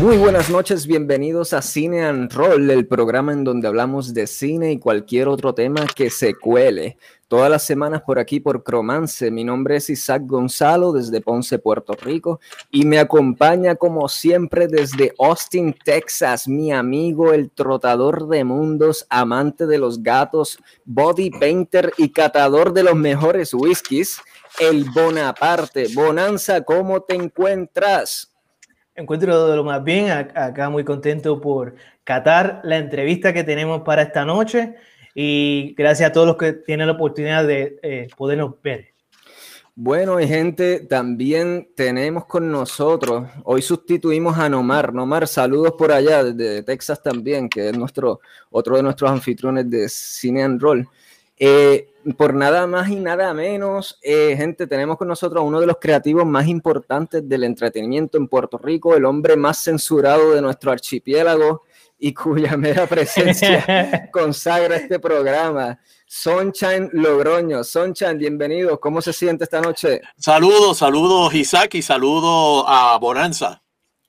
Muy buenas noches, bienvenidos a Cine and Roll, el programa en donde hablamos de cine y cualquier otro tema que se cuele. Todas las semanas por aquí por Cromance. Mi nombre es Isaac Gonzalo desde Ponce, Puerto Rico y me acompaña como siempre desde Austin, Texas, mi amigo, el trotador de mundos, amante de los gatos, body painter y catador de los mejores whiskies, el Bonaparte. Bonanza, ¿cómo te encuentras? Encuentro de lo más bien, acá muy contento por catar la entrevista que tenemos para esta noche y gracias a todos los que tienen la oportunidad de eh, podernos ver. Bueno, y gente, también tenemos con nosotros, hoy sustituimos a Nomar. Nomar, saludos por allá, desde Texas también, que es nuestro, otro de nuestros anfitriones de Cine and Roll. Eh, por nada más y nada menos, eh, gente, tenemos con nosotros a uno de los creativos más importantes del entretenimiento en Puerto Rico, el hombre más censurado de nuestro archipiélago y cuya mera presencia consagra este programa. Sunshine Logroño. Sunshine, bienvenido. ¿Cómo se siente esta noche? Saludos, saludos Isaac y saludos a Bonanza.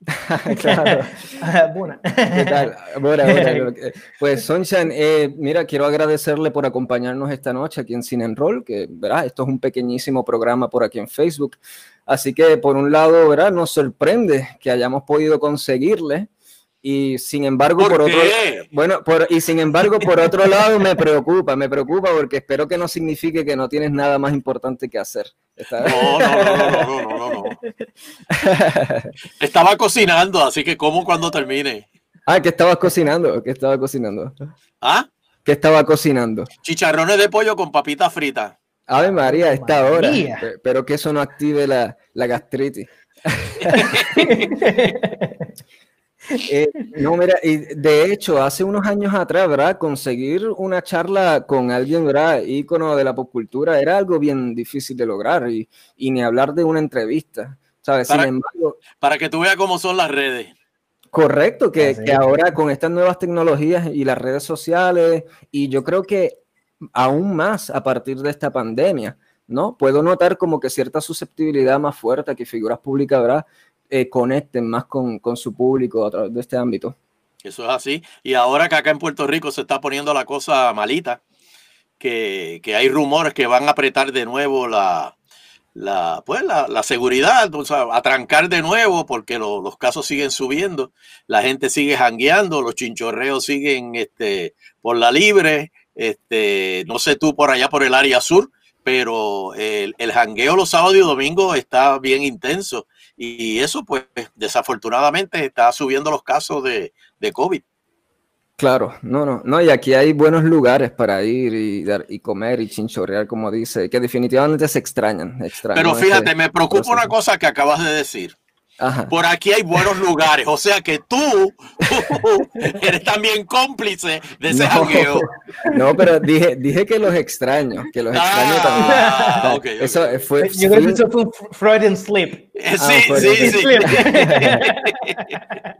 claro. Buena. ¿Qué tal? Buena, buena. Pues Sunshine, eh, mira, quiero agradecerle por acompañarnos esta noche aquí en Cine en Roll, que verás, esto es un pequeñísimo programa por aquí en Facebook. Así que por un lado, verás, nos sorprende que hayamos podido conseguirle y sin embargo, por, otro bueno, por, y sin embargo, por otro lado, me preocupa, me preocupa porque espero que no signifique que no tienes nada más importante que hacer. No, no, no, no, no, no, Estaba cocinando, así que como cuando termine. Ah, que estabas cocinando, que estaba cocinando. ¿Ah? Que estaba cocinando. Chicharrones de pollo con papitas fritas. Ave María, esta hora. Pero que eso no active la, la gastritis. Eh, no, mira, y de hecho, hace unos años atrás, ¿verdad? Conseguir una charla con alguien, ¿verdad? Ícono de la popcultura era algo bien difícil de lograr y, y ni hablar de una entrevista, ¿sabes? Para, Sin embargo, para que tú veas cómo son las redes. Correcto, que, que ahora con estas nuevas tecnologías y las redes sociales, y yo creo que aún más a partir de esta pandemia, ¿no? Puedo notar como que cierta susceptibilidad más fuerte que figuras públicas, ¿verdad? Eh, conecten más con, con, su público a través de este ámbito. Eso es así. Y ahora que acá en Puerto Rico se está poniendo la cosa malita, que, que hay rumores que van a apretar de nuevo la, la, pues, la, seguridad, o sea, a trancar de nuevo porque lo, los casos siguen subiendo, la gente sigue jangueando, los chinchorreos siguen este, por la libre, este, no sé tú por allá por el área sur, pero el, el jangueo los sábados y domingos está bien intenso y eso, pues, desafortunadamente está subiendo los casos de, de COVID. Claro, no, no, no, y aquí hay buenos lugares para ir y, y comer y chinchorrear, como dice, que definitivamente se extrañan. extrañan Pero fíjate, me preocupa una cosa que acabas de decir. Por aquí hay buenos lugares, o sea que tú, eres también cómplice de ese no, No, pero dije, dije que los extraño, que los extraño ah, también. Okay, eso fue. Yo creo que eso fue un Freudian slip. Ah, sí, sí,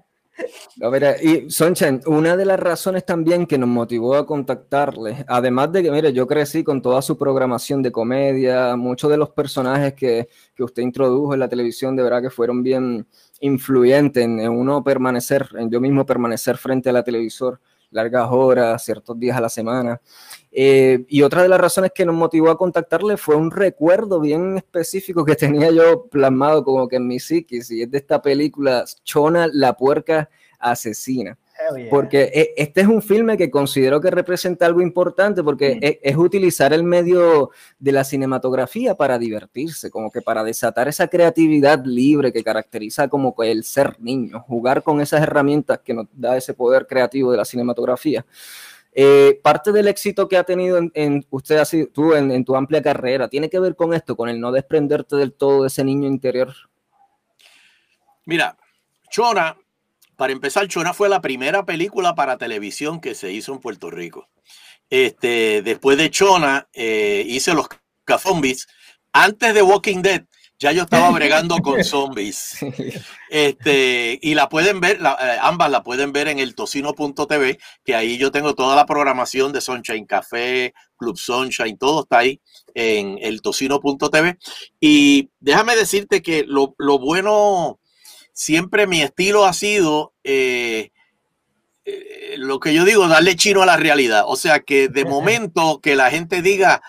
sí. A ver, y Sonchen, una de las razones también que nos motivó a contactarle, además de que, mire, yo crecí con toda su programación de comedia, muchos de los personajes que, que usted introdujo en la televisión, de verdad que fueron bien influyentes en, uno permanecer, en yo mismo permanecer frente a la televisor largas horas, ciertos días a la semana. Eh, y otra de las razones que nos motivó a contactarle fue un recuerdo bien específico que tenía yo plasmado como que en mi psiquis, y es de esta película Chona, la puerca asesina. Porque e, este es un filme que considero que representa algo importante porque mm. e, es, utilizar el medio de la cinematografía para divertirse, como que para desatar esa creatividad libre que caracteriza como el ser niño, jugar con esas herramientas que nos da ese poder creativo de la cinematografía. Eh, parte del éxito que ha tenido en, usted, así, tú en, tu amplia carrera, tiene que ver con esto, con el no desprenderte del todo de ese niño interior. Mira, Chona, para empezar, Chona fue la primera película para televisión que se hizo en Puerto Rico. Este, después de Chona, eh, hice Los Cazombis. Antes de Walking Dead, ya yo estaba bregando con zombies. Este, y la pueden ver, eh, ambas la pueden ver en el tocino.tv, que ahí yo tengo toda la programación de Sunshine Café, Club Sunshine, todo está ahí en el tocino.tv. Y déjame decirte que lo, lo bueno, siempre mi estilo ha sido eh, eh, lo que yo digo, darle chino a la realidad. O sea, que de momento que la gente diga,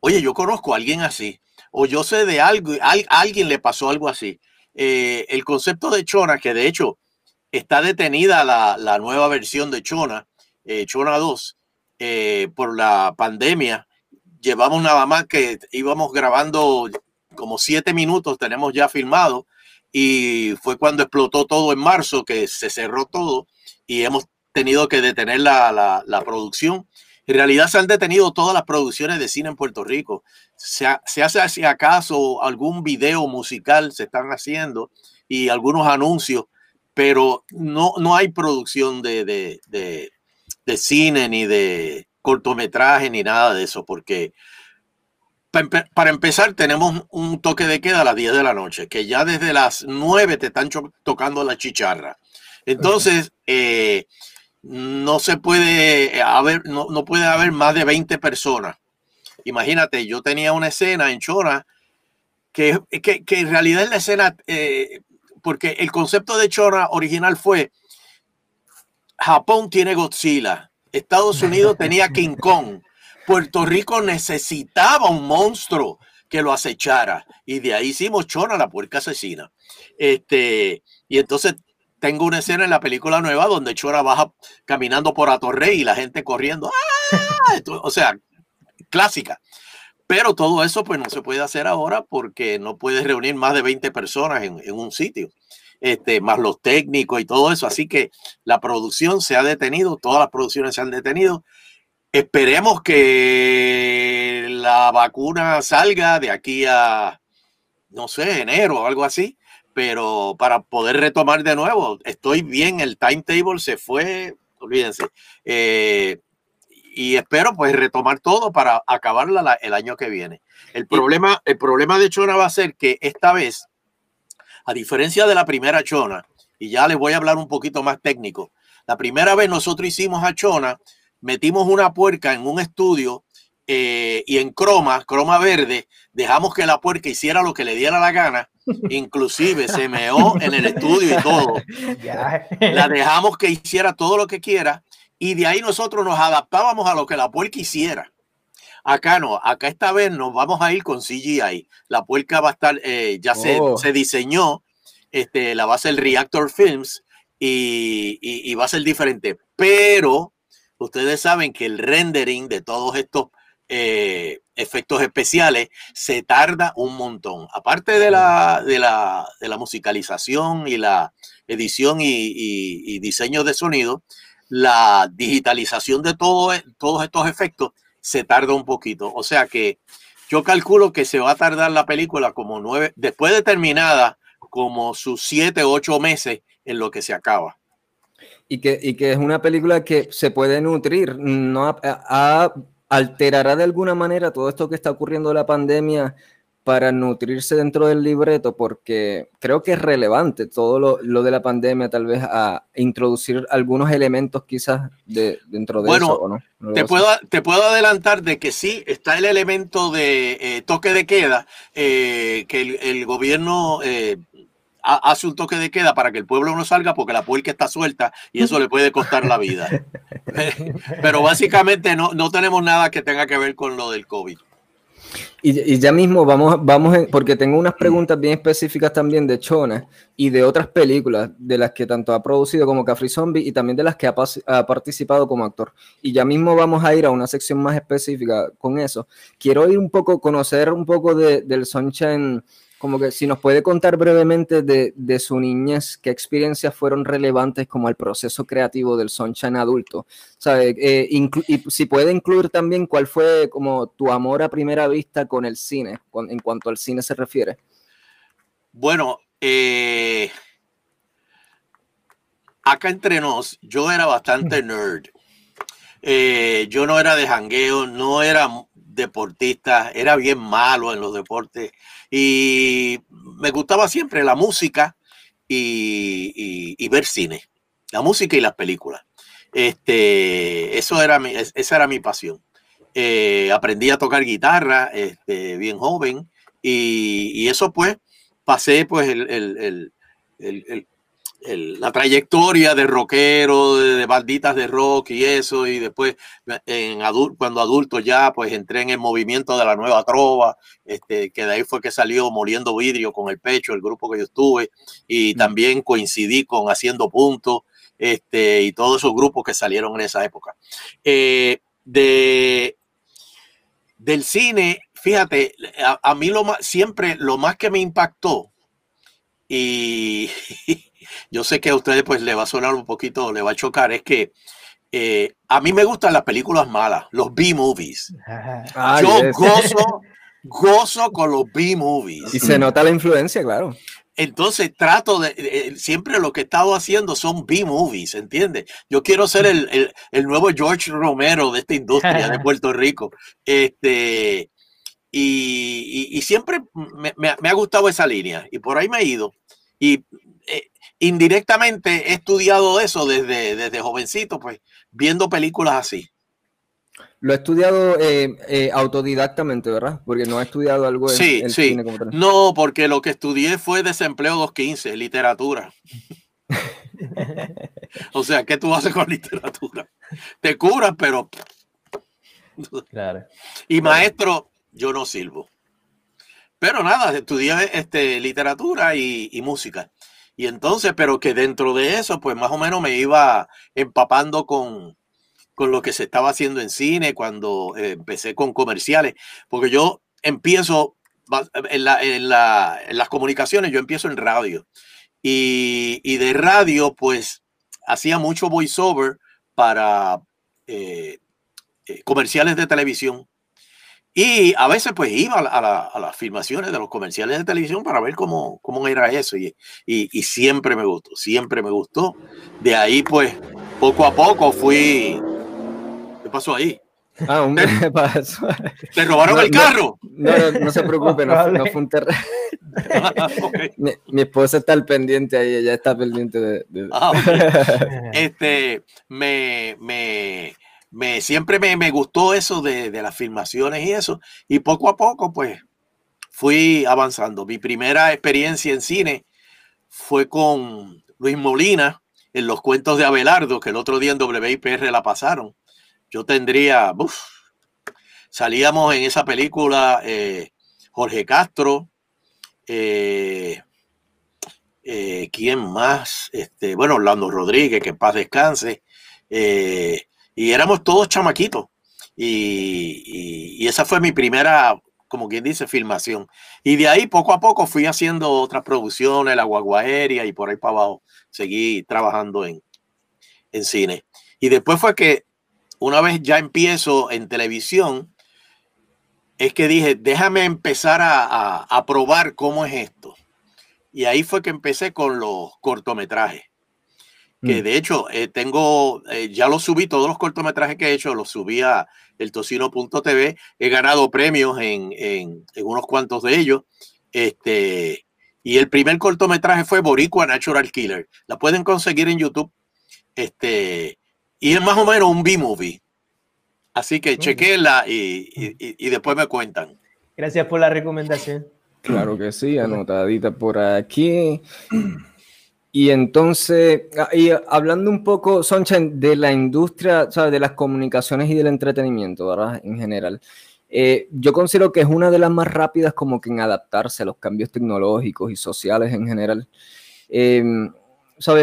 oye, yo conozco a alguien así, o yo sé de algo, a, alguien le pasó algo así. Eh, el concepto de Chona, que de hecho está detenida la, nueva versión de Chona, Chona 2, por la pandemia. Llevamos nada más que íbamos grabando como siete minutos, tenemos ya filmado y fue cuando explotó todo en marzo, que se cerró todo y hemos tenido que detener la, producción. En realidad se han detenido todas las producciones de cine en Puerto Rico. Se, hace si acaso algún video musical, se están haciendo y algunos anuncios, pero no, no hay producción de, de, de, de cine ni de cortometraje ni nada de eso, porque para empezar, tenemos un toque de queda a las 10 de la noche, que ya desde las 9 te están tocando la chicharra. Entonces, eh, no se puede haber, no, no, puede haber más de 20 personas. Imagínate, yo tenía una escena en Chora que, que, que en realidad es la escena, eh, porque el concepto de Chora original fue Japón tiene Godzilla, Estados Unidos tenía King Kong. Puerto Rico necesitaba un monstruo que lo acechara. Y de ahí hicimos Chona, la puerca asesina. Este, y entonces tengo una escena en la película nueva donde Chora baja caminando por Atorrey y la gente corriendo. ¡Ah! O sea, clásica. Pero todo eso pues no se puede hacer ahora porque no puedes reunir más de 20 personas en, en un sitio. Este, más los técnicos y todo eso. Así que la producción se ha detenido, todas las producciones se han detenido Esperemos que la vacuna salga de aquí a, no sé, enero o algo así, pero para poder retomar de nuevo, estoy bien, el timetable se fue, olvídense. Eh, y espero pues retomar todo para acabarla el año que viene. El problema, el problema de Chona va a ser que esta vez, a diferencia de la primera Chona, y ya les voy a hablar un poquito más técnico, la primera vez nosotros hicimos a Chona metimos una puerca en un estudio eh, y en croma, croma verde, dejamos que la puerca hiciera lo que le diera la gana, inclusive se meó en el estudio y todo. La dejamos que hiciera todo lo que quiera y de ahí nosotros nos adaptábamos a lo que la puerca hiciera. Acá no, acá esta vez nos vamos a ir con CGI. La puerca va a estar, eh, ya se, oh. se, diseñó, este, la va a hacer Reactor Films y, y va a ser diferente. Pero ustedes saben que el rendering de todos estos eh, efectos especiales se tarda un montón. Aparte de la, de la, de la musicalización y la edición y, diseño de sonido, la digitalización de todo, todos estos efectos se tarda un poquito. O sea que yo calculo que se va a tardar la película como nueve, después de terminada, como sus siete o ocho meses en lo que se acaba y que, y que es una película que se puede nutrir, no alterará de alguna manera todo esto que está ocurriendo de la pandemia para nutrirse dentro del libreto, porque creo que es relevante todo lo, lo de la pandemia, tal vez a introducir algunos elementos quizás de, dentro de eso. ¿no? te, puedo, te puedo adelantar de que sí, está el elemento de eh, toque de queda, eh, que el, el gobierno eh, hace un toque de queda para que el pueblo no salga porque la puerca está suelta y eso le puede costar la vida. Pero básicamente no, no tenemos nada que tenga que ver con lo del COVID. Y, ya mismo vamos, vamos porque tengo unas preguntas bien específicas también de Chona y de otras películas de las que tanto ha producido como Cafri Zombie y también de las que ha, participado como actor. Y ya mismo vamos a ir a una sección más específica con eso. Quiero ir un poco, conocer un poco de, del Sunshine como que si nos puede contar brevemente de, su niñez, qué experiencias fueron relevantes como el proceso creativo del Sunshine adulto. ¿Sabe? Eh, y si puede incluir también cuál fue como tu amor a primera vista con el cine, en cuanto al cine se refiere. Bueno, eh, acá entre nos, yo era bastante nerd. Eh, yo no era de jangueo, no era deportista, era bien malo en los deportes y me gustaba siempre la música y, ver cine, la música y las películas. Este, eso era mi, esa era mi pasión. Eh, aprendí a tocar guitarra este, bien joven y, eso pues pasé pues el, la trayectoria de rockero, de, balditas de rock y eso, y después en cuando adulto ya, pues entré en el movimiento de la nueva trova, este, que de ahí fue que salió Moliendo Vidrio con el pecho, el grupo que yo estuve, y también coincidí con Haciendo Puntos, este, y todos esos grupos que salieron en esa época. Eh, de, del cine, fíjate, a, mí lo más, siempre lo más que me impactó, y yo sé que a ustedes pues le va a sonar un poquito, le va a chocar, es que eh, a mí me gustan las películas malas, los B-movies. Ah, yo gozo, gozo con los B-movies. Y se nota la influencia, claro. Entonces trato de, siempre lo que he estado haciendo son B-movies, ¿entiendes? Yo quiero ser el, nuevo George Romero de esta industria de Puerto Rico. Este, y, siempre me, ha gustado esa línea y por ahí me he ido. Y eh, indirectamente he estudiado eso desde, desde jovencito, pues viendo películas así. Lo he estudiado eh, eh, autodidactamente, ¿verdad? Porque no he estudiado algo en, sí, sí. cine como tal. No, porque lo que estudié fue desempleo 215, literatura. o sea, ¿qué tú haces con literatura? Te curas, pero... Claro. Y maestro, yo no sirvo. Pero nada, estudié este, literatura y, y música. Y entonces, pero que dentro de eso, pues más o menos me iba empapando con, con lo que se estaba haciendo en cine, cuando eh, empecé con comerciales, porque yo empiezo en, las comunicaciones, yo empiezo en radio. Y, de radio, pues, hacía mucho voiceover para eh, eh, comerciales de televisión. Y a veces pues iba a, las filmaciones de los comerciales de televisión para ver cómo, cómo era eso. Y, y, siempre me gustó, siempre me gustó. De ahí pues poco a poco fui pasó ahí? Ah, un ¿Te, pasó. ¿Te robaron el carro? No, no, se preocupe, no, fue un terreno. Ah, mi, esposa está al pendiente ahí, ella está pendiente de. Ah, este, me, me, me, siempre me, me gustó eso de, de, las filmaciones y eso. Y poco a poco, pues, fui avanzando. Mi primera experiencia en cine fue con Luis Molina en los cuentos de Abelardo, que el otro día en WIPR la pasaron yo tendría, salíamos en esa película eh, Jorge Castro, eh, eh, ¿quién más? Este, bueno, Orlando Rodríguez, que en paz descanse, y éramos todos chamaquitos. Y, esa fue mi primera, como quien dice, filmación. Y de ahí poco a poco fui haciendo otras producciones, la guagua aérea y por ahí para abajo seguí trabajando en, en cine. Y después fue que una vez ya empiezo en televisión, es que dije, déjame empezar a, probar cómo es esto. Y ahí fue que empecé con los cortometrajes. Que mm. de hecho, eh, tengo, eh, ya los subí, todos los cortometrajes que he hecho, los subí a el tocino.tv. He ganado premios en, en, unos cuantos de ellos. Este, y el primer cortometraje fue Boricua Natural Killer. La pueden conseguir en YouTube. Este, y es más o menos un B-movie. Así que chequenla y, y, después me cuentan. Gracias por la recomendación. Claro que sí, anotadita por aquí. Y entonces, ah, y hablando un poco, Sunshine, de la industria, ¿sabes? de las comunicaciones y del entretenimiento, ¿verdad? En general. Eh, yo considero que es una de las más rápidas como que en adaptarse a los cambios tecnológicos y sociales en general. Eh,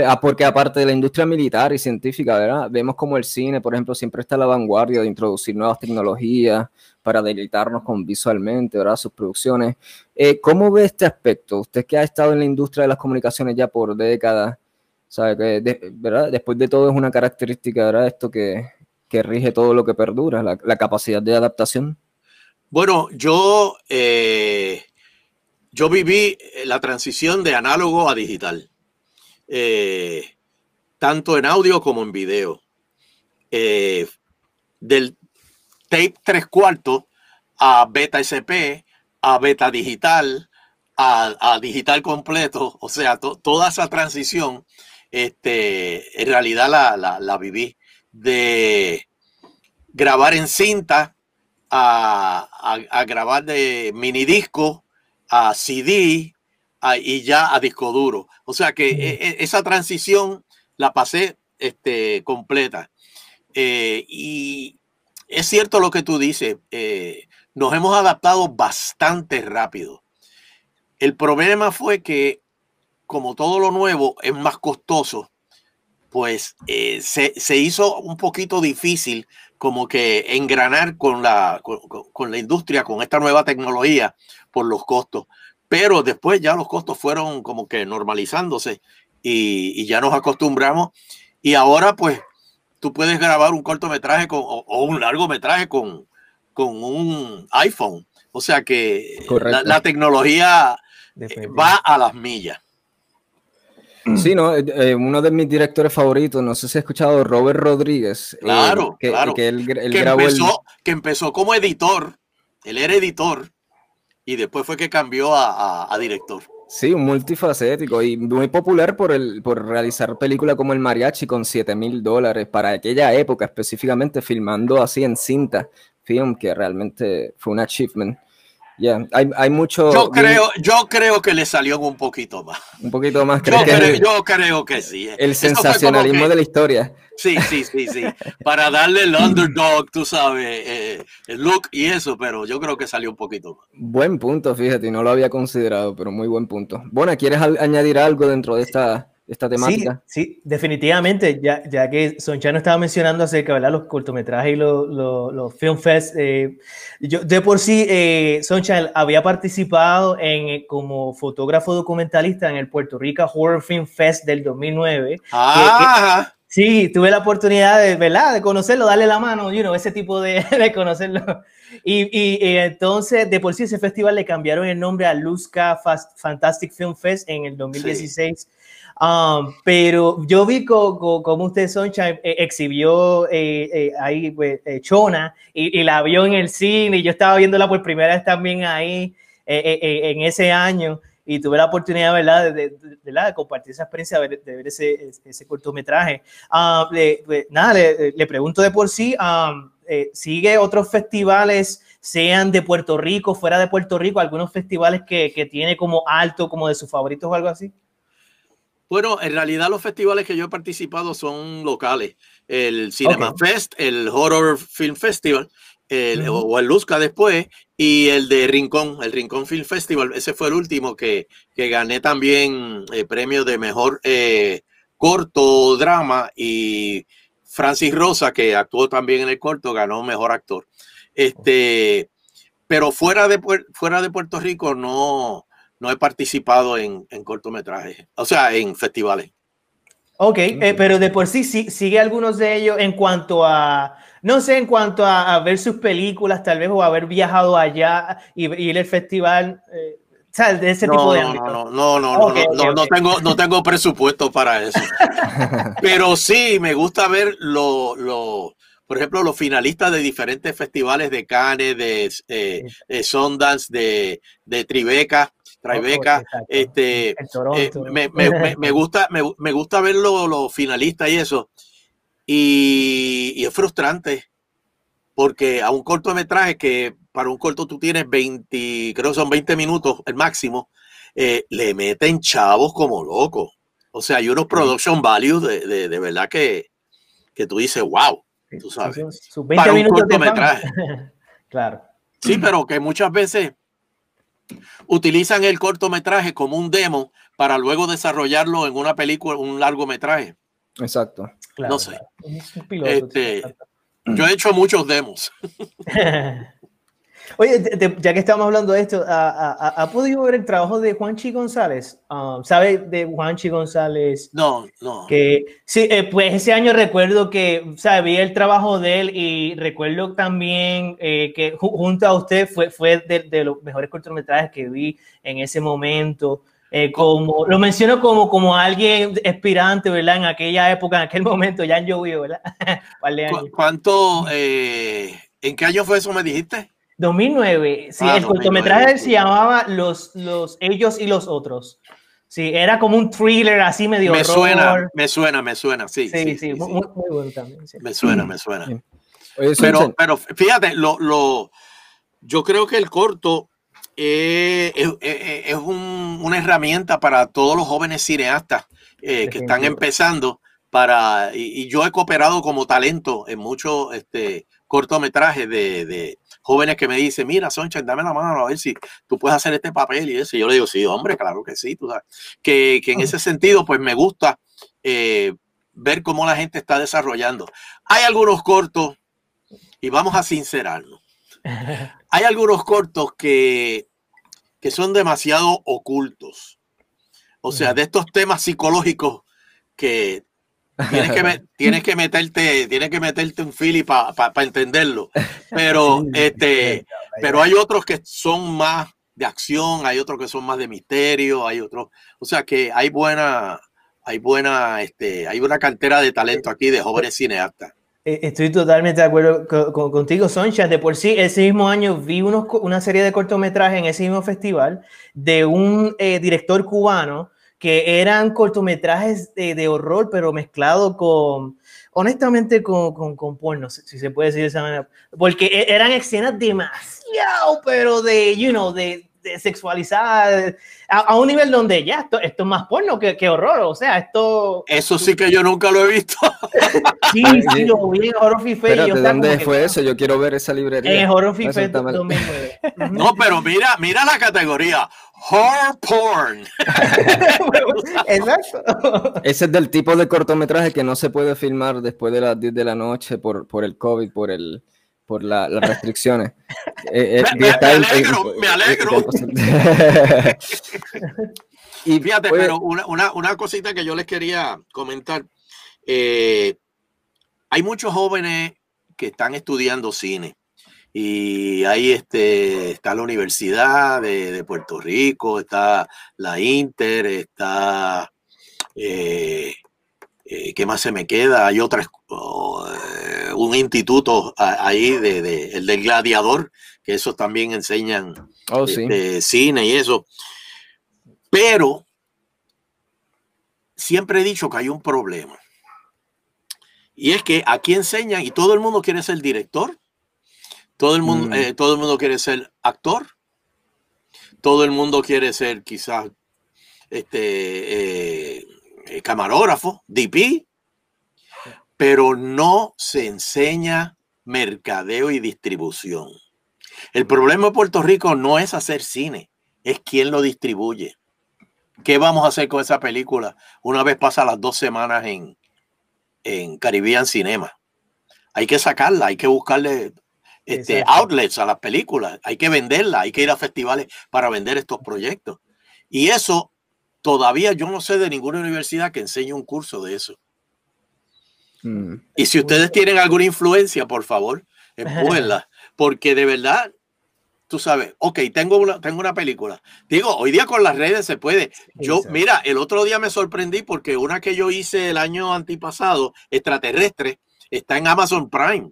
Ah, porque aparte de la industria militar y científica, ¿verdad? Vemos como el cine, por ejemplo, siempre está a la vanguardia de introducir nuevas tecnologías para deleitarnos con visualmente, ¿verdad? Sus producciones. Eh, ¿Cómo ve este aspecto? Usted que ha estado en la industria de las comunicaciones ya por décadas, ¿sabe? Que ¿verdad? Después de todo es una característica, ¿verdad? Esto que, que rige todo lo que perdura, la, capacidad de adaptación. Bueno, yo, eh, yo viví la transición de análogo a digital. Eh, tanto en audio como en video. Eh, del tape tres cuartos a beta SP, a beta digital, a, digital completo, o sea, toda esa transición, este, en realidad la, la, viví de grabar en cinta a, a, a grabar de mini disco a CD, y ya a disco duro. O sea que e, e, esa transición la pasé este, completa. Eh, y es cierto lo que tú dices, eh, nos hemos adaptado bastante rápido. El problema fue que, como todo lo nuevo es más costoso, pues eh, se, se, hizo un poquito difícil como que engranar con la, con, con la industria, con esta nueva tecnología, por los costos. Pero después ya los costos fueron como que normalizándose y, y ya nos acostumbramos. Y ahora pues tú puedes grabar un cortometraje con, o, un largometraje con, con un iPhone. O sea que la, la, tecnología va a las millas. Sí, no, eh, eh, uno de mis directores favoritos, no sé si has escuchado Robert Rodríguez. Eh, claro, que, claro. Que, él, él que, empezó, el... que, empezó, como editor, él era editor y después fue que cambió a, a, a director. Sí, un multifacético y muy popular por, el, por realizar películas como El Mariachi con 7 mil dólares para aquella época, específicamente filmando así en cinta, film que realmente fue un achievement. Yeah. Hay, hay, mucho. Yo creo, yo creo que le salió un poquito más. Un poquito más. Yo, creo, que yo creo que sí. Eh. El sensacionalismo que, de la historia. Sí, sí, sí, sí. Para darle el underdog, tú sabes, eh, el look y eso, pero yo creo que salió un poquito más. Buen punto, fíjate, no lo había considerado, pero muy buen punto. Bueno, ¿quieres añadir algo dentro de esta, esta temática? Sí, sí definitivamente, ya, ya que Sonchano estaba mencionando acerca de los cortometrajes y los, los, los Film Fest, eh, yo de por sí, eh, Sonchano había participado en, eh, como fotógrafo documentalista en el Puerto Rico Horror Film Fest del 2009. Ah, que, Sí, tuve la oportunidad de, ¿verdad? de conocerlo, darle la mano, you know, ese tipo de, de conocerlo. Y, y, y, entonces, de por sí, ese festival le cambiaron el nombre a Luzca Fast, Fantastic Film Fest en el 2016. Sí. Um, pero yo vi como co, co, usted, Sunshine, eh, exhibió eh, eh, ahí pues, Chona y, y, la vio en el cine y yo estaba viéndola por primera vez también ahí en ese año y tuve la oportunidad, ¿verdad?, de, de, de, de compartir esa experiencia, de ver, ese, ese, cortometraje. Uh, le, le, nada, le, le, pregunto de por sí, um, eh, ¿sigue otros festivales, sean de Puerto Rico, fuera de Puerto Rico, algunos festivales que, que tiene como alto, como de sus favoritos o algo así? Bueno, en realidad los festivales que yo he participado son locales. El Cinema okay. Fest, el Horror Film Festival, el, uh -huh. o el Luzca después, y el de Rincón, el Rincón Film Festival, ese fue el último que, que gané también el premio de mejor eh, corto drama y Francis Rosa, que actuó también en el corto, ganó mejor actor. Este, pero fuera de, fuera de Puerto Rico no, no he participado en, en cortometrajes, o sea, en festivales. Ok, eh, pero de por sí, sí sigue algunos de ellos en cuanto a no sé, en cuanto a, a, ver sus películas, tal vez, o haber viajado allá y, y ir al festival, eh, ¿sabes? De ese no, tipo de no, ámbito. No, no, no, no, okay, no, okay, no, tengo, no tengo presupuesto para eso. Pero sí, me gusta ver lo, lo, por ejemplo, los finalistas de diferentes festivales de Cannes, de, eh, de Sundance, de, de Tribeca. Tribeca, este, eh, me, me, me, gusta, me, me gusta ver los, los finalistas y eso. Y, y, es frustrante porque a un cortometraje que para un corto tú tienes 20, creo que son 20 minutos el máximo, eh, le meten chavos como locos. O sea, hay unos production values de, de, de verdad que, que, tú dices, wow, tú sabes. Sus 20 para un cortometraje. claro. Sí, pero que muchas veces utilizan el cortometraje como un demo para luego desarrollarlo en una película, un largometraje. Exacto. Claro, no sé. Piloto, este, yo he hecho muchos demos. Oye, ya que estamos hablando de esto, ¿ha, podido ver el trabajo de Juanchi González? Um, ¿Sabe de Juanchi González? No, no. Que, sí, eh, pues ese año recuerdo que, ¿sabe? Vi el trabajo de él y recuerdo también eh, que junto a usted fue, fue de, de, los mejores cortometrajes que vi en ese momento. Eh, como, lo menciono como, como alguien aspirante, ¿verdad? En aquella época, en aquel momento, ya han llovido, ¿verdad? ¿Cuánto, eh, en qué año fue eso, me dijiste? 2009. Sí, ah, el 2009, cortometraje se llamaba los, los Ellos y los Otros. Sí, era como un thriller así medio me horror. suena, me suena, me suena, sí. Sí, sí, sí, sí muy, muy, bueno también. Sí. Me suena, me suena. Oye, pero, pero fíjate, lo, lo, yo creo que el corto eh, es, una herramienta para todos los jóvenes cineastas que están empezando para, y, yo he cooperado como talento en muchos este, cortometrajes de, jóvenes que me dicen, mira, Soncha, dame la mano a ver si tú puedes hacer este papel y eso. Y yo le digo, sí, hombre, claro que sí, tú sabes. Que, que en ese sentido, pues me gusta eh, ver cómo la gente está desarrollando. Hay algunos cortos, y vamos a sincerarnos, hay algunos cortos que, que son demasiado ocultos. O sea, de estos temas psicológicos que Tienes que, tienes que meterte, tienes que meterte un fili para entenderlo. Pero, este, pero hay otros que son más de acción, hay otros que son más de misterio, hay otros, o sea que hay buena, hay buena, este, hay una cantera de talento aquí de jóvenes cineastas. Eh, estoy totalmente de acuerdo contigo, Soncha. De por sí, ese mismo año vi una serie de cortometrajes en ese mismo festival de un eh, director cubano que eran cortometrajes de, horror, pero mezclado con, honestamente, con, con, con, porno, si se puede decir de esa manera. Porque e, eran escenas demasiado, pero de, you know, de, de sexualizar a, un nivel donde ya esto, esto es más porno que, que, horror, o sea, esto... Eso sí que yo nunca lo he visto. sí, sí, lo vi en Horror Fife. ¿De dónde fue eso? Yo quiero ver esa librería. En Horror Fife No, pero mira, mira la categoría. Horror porn. Exacto. Ese es del tipo de cortometraje que no se puede filmar después de las 10 de la noche por, por el COVID, por el por las restricciones. me, alegro, me alegro. y fíjate, pues pero una, una, cosita que yo les quería comentar. Eh, hay muchos jóvenes que están estudiando cine. Y ahí este, está la Universidad de, Puerto Rico, está la Inter, está eh, eh, ¿qué más se me queda? Hay otras, oh, eh, un instituto ahí, de, el del gladiador, que eso también enseñan oh, este, cine y eso. Pero siempre he dicho que hay un problema. Y es que aquí enseñan y todo el mundo quiere ser director, todo el mundo, mm. eh, todo el mundo quiere ser actor, todo el mundo quiere ser quizás este, eh, camarógrafo, DP, pero no se enseña mercadeo y distribución. El problema de Puerto Rico no es hacer cine, es quién lo distribuye. ¿Qué vamos a hacer con esa película una vez pasa las dos semanas en, en Caribbean Cinema? Hay que sacarla, hay que buscarle este, outlets a las películas, hay que venderla, hay que ir a festivales para vender estos proyectos. Y eso Todavía yo no sé de ninguna universidad que enseñe un curso de eso. Mm. Y si ustedes tienen alguna influencia, por favor, empújenla. Porque de verdad, tú sabes, ok, tengo una, tengo una película. Digo, hoy día con las redes se puede. Yo, mira, el otro día me sorprendí porque una que yo hice el año antipasado, extraterrestre, está en Amazon Prime.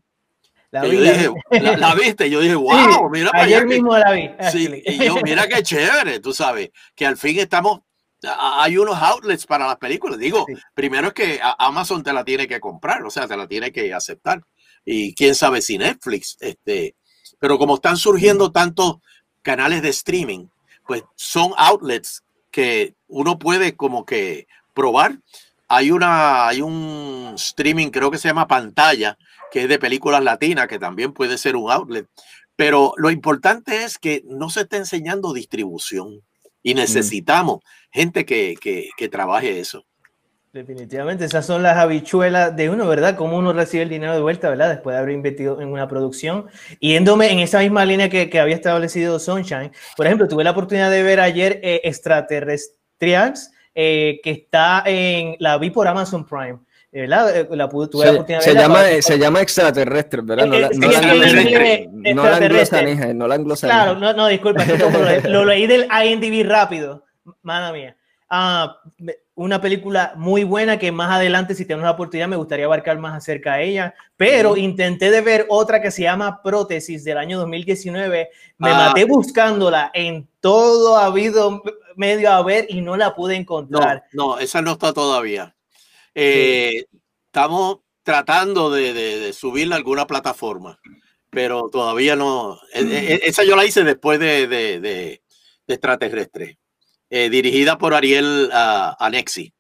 La, vi, dije, la, viste, yo dije, wow, mira. Ayer mismo la vi. Sí, y yo, mira qué chévere, tú sabes, que al fin estamos hay unos outlets para las películas. Digo, primero es que Amazon te la tiene que comprar, o sea, te la tiene que aceptar. Y quién sabe si Netflix, este, pero como están surgiendo tantos canales de streaming, pues son outlets que uno puede como que probar. Hay una, hay un streaming, creo que se llama Pantalla, que es de películas latinas, que también puede ser un outlet. Pero lo importante es que no se está enseñando distribución. Y necesitamos gente que, que, trabaje eso. Definitivamente, esas son las habichuelas de uno, ¿verdad? Cómo uno recibe el dinero de vuelta, ¿verdad? Después de haber invertido en una producción. Yéndome en esa misma línea que, que había establecido Sunshine, por ejemplo, tuve la oportunidad de ver ayer eh, Extraterrestrials, eh, que está en, la vi por Amazon Prime. ¿Verdad? Eh, la, tuve se, la oportunidad se, llama, se llama extraterrestre, ¿verdad? No la, no, la, no la Claro, no, no, disculpa, lo, leí del IMDb rápido, mala mía. Ah, una película muy buena que más adelante, si tenemos la oportunidad, me gustaría abarcar más acerca de ella, pero intenté de ver otra que se llama Prótesis del año 2019, me ah. maté buscándola en todo ha habido medio a ver y no la pude encontrar. No, no, esa no está todavía. Eh, estamos tratando de, subirla a alguna plataforma. pero todavía no. e- e- Esa yo la hice después de, de, de- de Extraterrestre, eh, dirigida por Ariel ah, Anexi.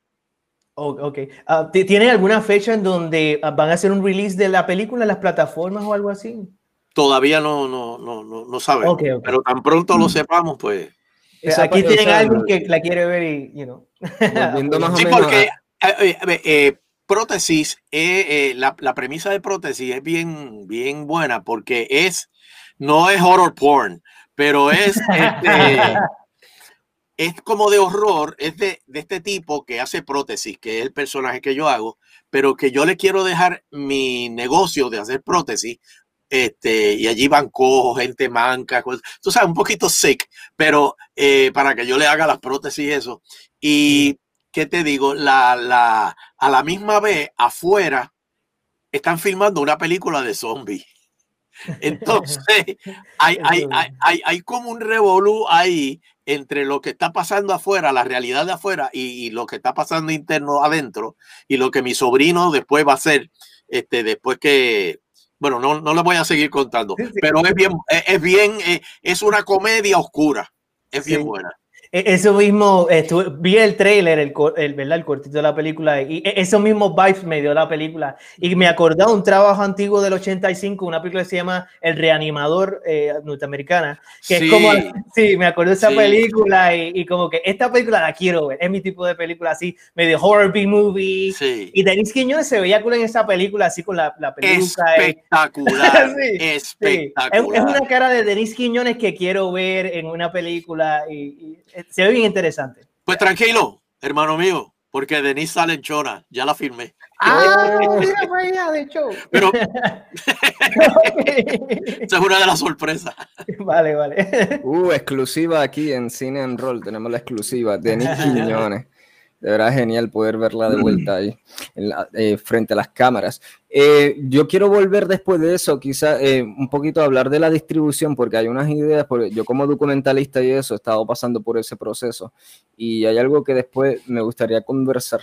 Oh, ok. Ah, ¿ti- ¿Tienen alguna fecha en donde ah, van a hacer un release de la película en las plataformas o algo así? Todavía no, no, no, no, no sabemos, Ok, ok. pero tan pronto lo sepamos, pues. Aquí tienen o sea, a alguien que la quiere ver y, you know. Sí, porque eh, prótesis, eh, eh, la, la premisa de prótesis es bien, bien buena porque es, no es horror porn, pero es, este, es como de horror, es de, de este tipo que hace prótesis, que es el personaje que yo hago, pero que yo le quiero dejar mi negocio de hacer prótesis. Este, y allí van cojos, gente manca, cosas- tú sabes, un poquito sick, pero eh, para que yo le haga las prótesis y eso. Y, ¿qué te digo? La, la, a la misma vez, afuera, están filmando una película de zombies. Entonces, hay, hay, hay, hay, hay como un revolú ahí entre lo que está pasando afuera, la realidad de afuera, y, y lo que está pasando interno adentro, y lo que mi sobrino después va a hacer, este, después que, bueno, no, no le voy a seguir contando, Sí, sí. pero es bien, es, es bien, eh, es una comedia oscura, es bien buena. E- Eso mismo, estuve- vi el trailer, el, el, ¿verdad? el cortito de la película, y e- esos mismos vibes me dio la película. Y me acordé de un trabajo antiguo del 85, una película que se llama El Reanimador eh, norteamericana, que Sí. es como, sí, me acordé de esa Sí. película y, y como que esta película la quiero ver, es mi tipo de película así, medio horror B-movie. Sí. Y Denis Quiñones se veía cool en esa película, así con la, la peluca. eh, Espectacular, Sí, es, espectacular. es una cara de Denis Quiñones que quiero ver en una película y, y, se ve bien interesante. Pues tranquilo, hermano mío, porque Denise sale en Chona, ya la firmé. Ah, mira para allá, de hecho. Pero esa es una de las sorpresas. vale, vale. Uh, exclusiva aquí en Cine and Roll. Tenemos la exclusiva de Nick Quiñones. De verdad genial poder verla de vuelta ahí en la- eh, frente a las cámaras. Eh, yo quiero volver después de eso, quizá eh, un poquito a hablar de la distribución, porque hay unas ideas, porque yo como documentalista y eso he estado pasando por ese proceso y hay algo que después me gustaría conversar.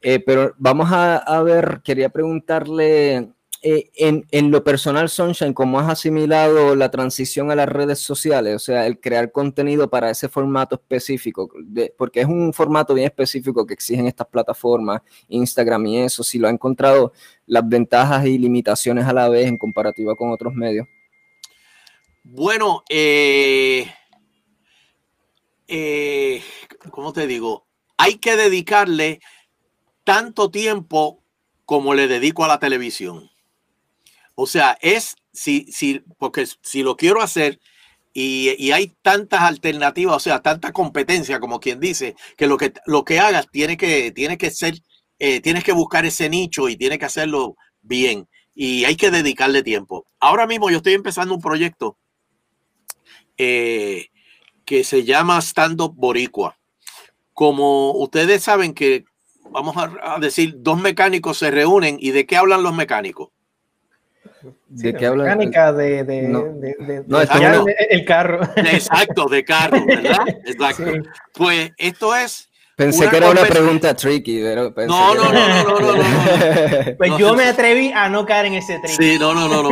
Eh, pero vamos a, a ver, quería preguntarle eh, en, lo personal, Sunshine, ¿cómo has asimilado la transición a las redes sociales? O sea, el crear contenido para ese formato específico, porque es un formato bien específico que exigen estas plataformas, Instagram y eso, si lo ha encontrado las ventajas y limitaciones a la vez en comparativa con otros medios. Bueno, eh, eh, ¿cómo te digo? Hay que dedicarle tanto tiempo como le dedico a la televisión. O sea, es si, si, porque si lo quiero hacer y, y hay tantas alternativas, o sea, tanta competencia, como quien dice, que lo que, lo que hagas tiene que, tiene que ser, eh, tienes que buscar ese nicho y tienes que hacerlo bien. Y hay que dedicarle tiempo. Ahora mismo yo estoy empezando un proyecto eh, que se llama Stand Up Boricua. Como ustedes saben que, vamos a decir, dos mecánicos se reúnen y de qué hablan los mecánicos. ¿De Sí, qué la hablan? Mecánica de, de, No. de- de- No, esto el, carro. Exacto, de carro, ¿verdad? Exacto. Sí. Pues esto es. Pensé Una que era una pregunta tricky. pero pensé No, no, era- no, no, no, no, no, Pues No. yo me atreví a no caer en ese trick. Sí, no, no, no, no.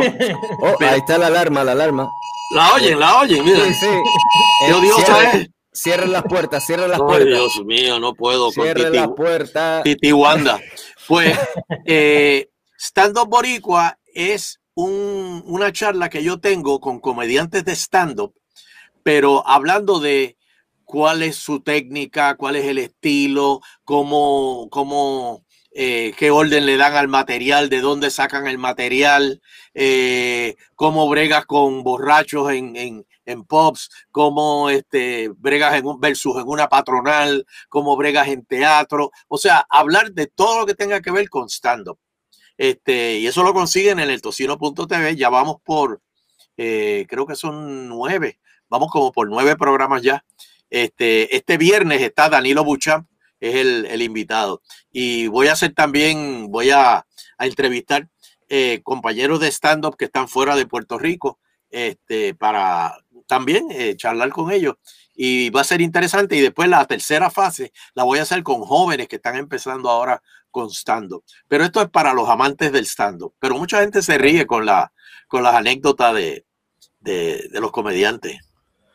Oh, ahí está la alarma, la alarma. La oyen, la oyen, mira. Sí, sí. Dios, Eh, Dios, cierren- ¿sabes? Cierren las puertas, cierren las Ay, puertas. Dios mío, no puedo Cierren las puertas. Titi Wanda. Pues, eh, Stand Up Boricua es un- una charla que yo tengo con comediantes de stand-up, pero hablando de cuál es su técnica, cuál es el estilo, cómo, cómo eh, qué orden le dan al material, de dónde sacan el material, eh, cómo bregas con borrachos en, en, en pubs, cómo este, bregas en un versus en una patronal, cómo bregas en teatro, o sea, hablar de todo lo que tenga que ver con stand-up. Este, y eso lo consiguen en el tocino.tv, ya vamos por, eh, creo que son nueve, vamos como por nueve programas ya. Este, este viernes está Danilo Buchamp, es el, invitado. Y voy a hacer también, voy a, a entrevistar eh, compañeros de stand-up que están fuera de Puerto Rico, este, para también eh, charlar con ellos. Y va a ser interesante. Y después la tercera fase la voy a hacer con jóvenes que están empezando ahora con stand-up. Pero esto es para los amantes del stand-up. Pero mucha gente se ríe con la, con las anécdotas de, de, los comediantes.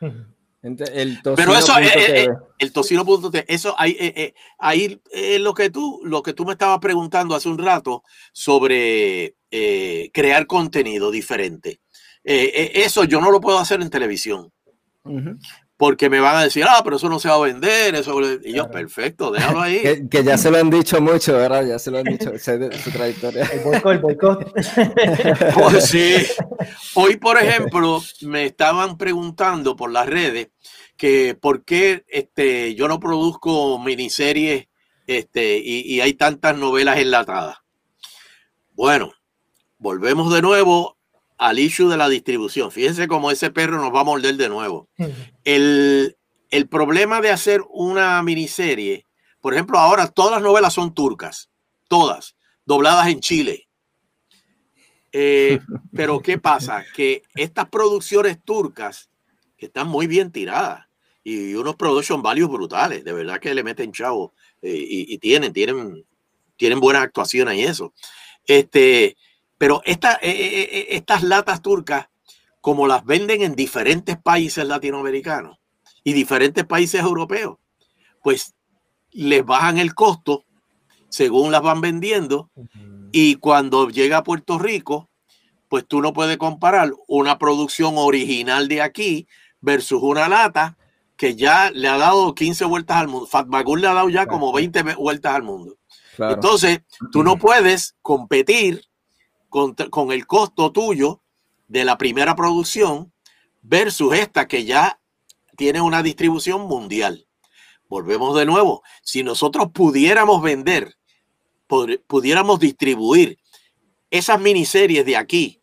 Pero eso, es eh, eh, el tocino eso ahí, eh, ahí lo que tú, lo que tú me estabas preguntando hace un rato sobre crear contenido diferente. eso yo no lo puedo hacer en televisión porque me van a decir, ah, pero eso no se va a vender, eso. Y yo, perfecto, déjalo ahí. que, ya se lo han dicho mucho, ¿verdad? Ya se lo han dicho, su trayectoria. El boicot, el boicot. Pues sí. Hoy, por ejemplo, me estaban preguntando por las redes que por qué este, yo no produzco miniseries este, y, y hay tantas novelas enlatadas. Bueno, volvemos de nuevo al issue de la distribución. Fíjense cómo ese perro nos va a morder de nuevo. El, problema de hacer una miniserie, por ejemplo, ahora todas las novelas son turcas, todas, dobladas en Chile. Eh, pero ¿qué pasa? Que estas producciones turcas que están muy bien tiradas y unos production values brutales, de verdad que le meten chavo eh, y, y, tienen, tienen, tienen buenas actuaciones y eso. Este, pero eh, eh, eh, estas latas turcas, como las venden en diferentes países latinoamericanos y diferentes países europeos, pues les bajan el costo según las van vendiendo y cuando llega a Puerto Rico, pues tú no puedes comparar una producción original de aquí versus una lata que ya le ha dado 15 vueltas al mundo. Fatmagur le ha dado ya como 20 vueltas al mundo. Entonces, tú no puedes competir con, el costo tuyo de la primera producción versus esta que ya tiene una distribución mundial. Volvemos de nuevo. Si nosotros pudiéramos vender, pudiéramos distribuir esas miniseries de aquí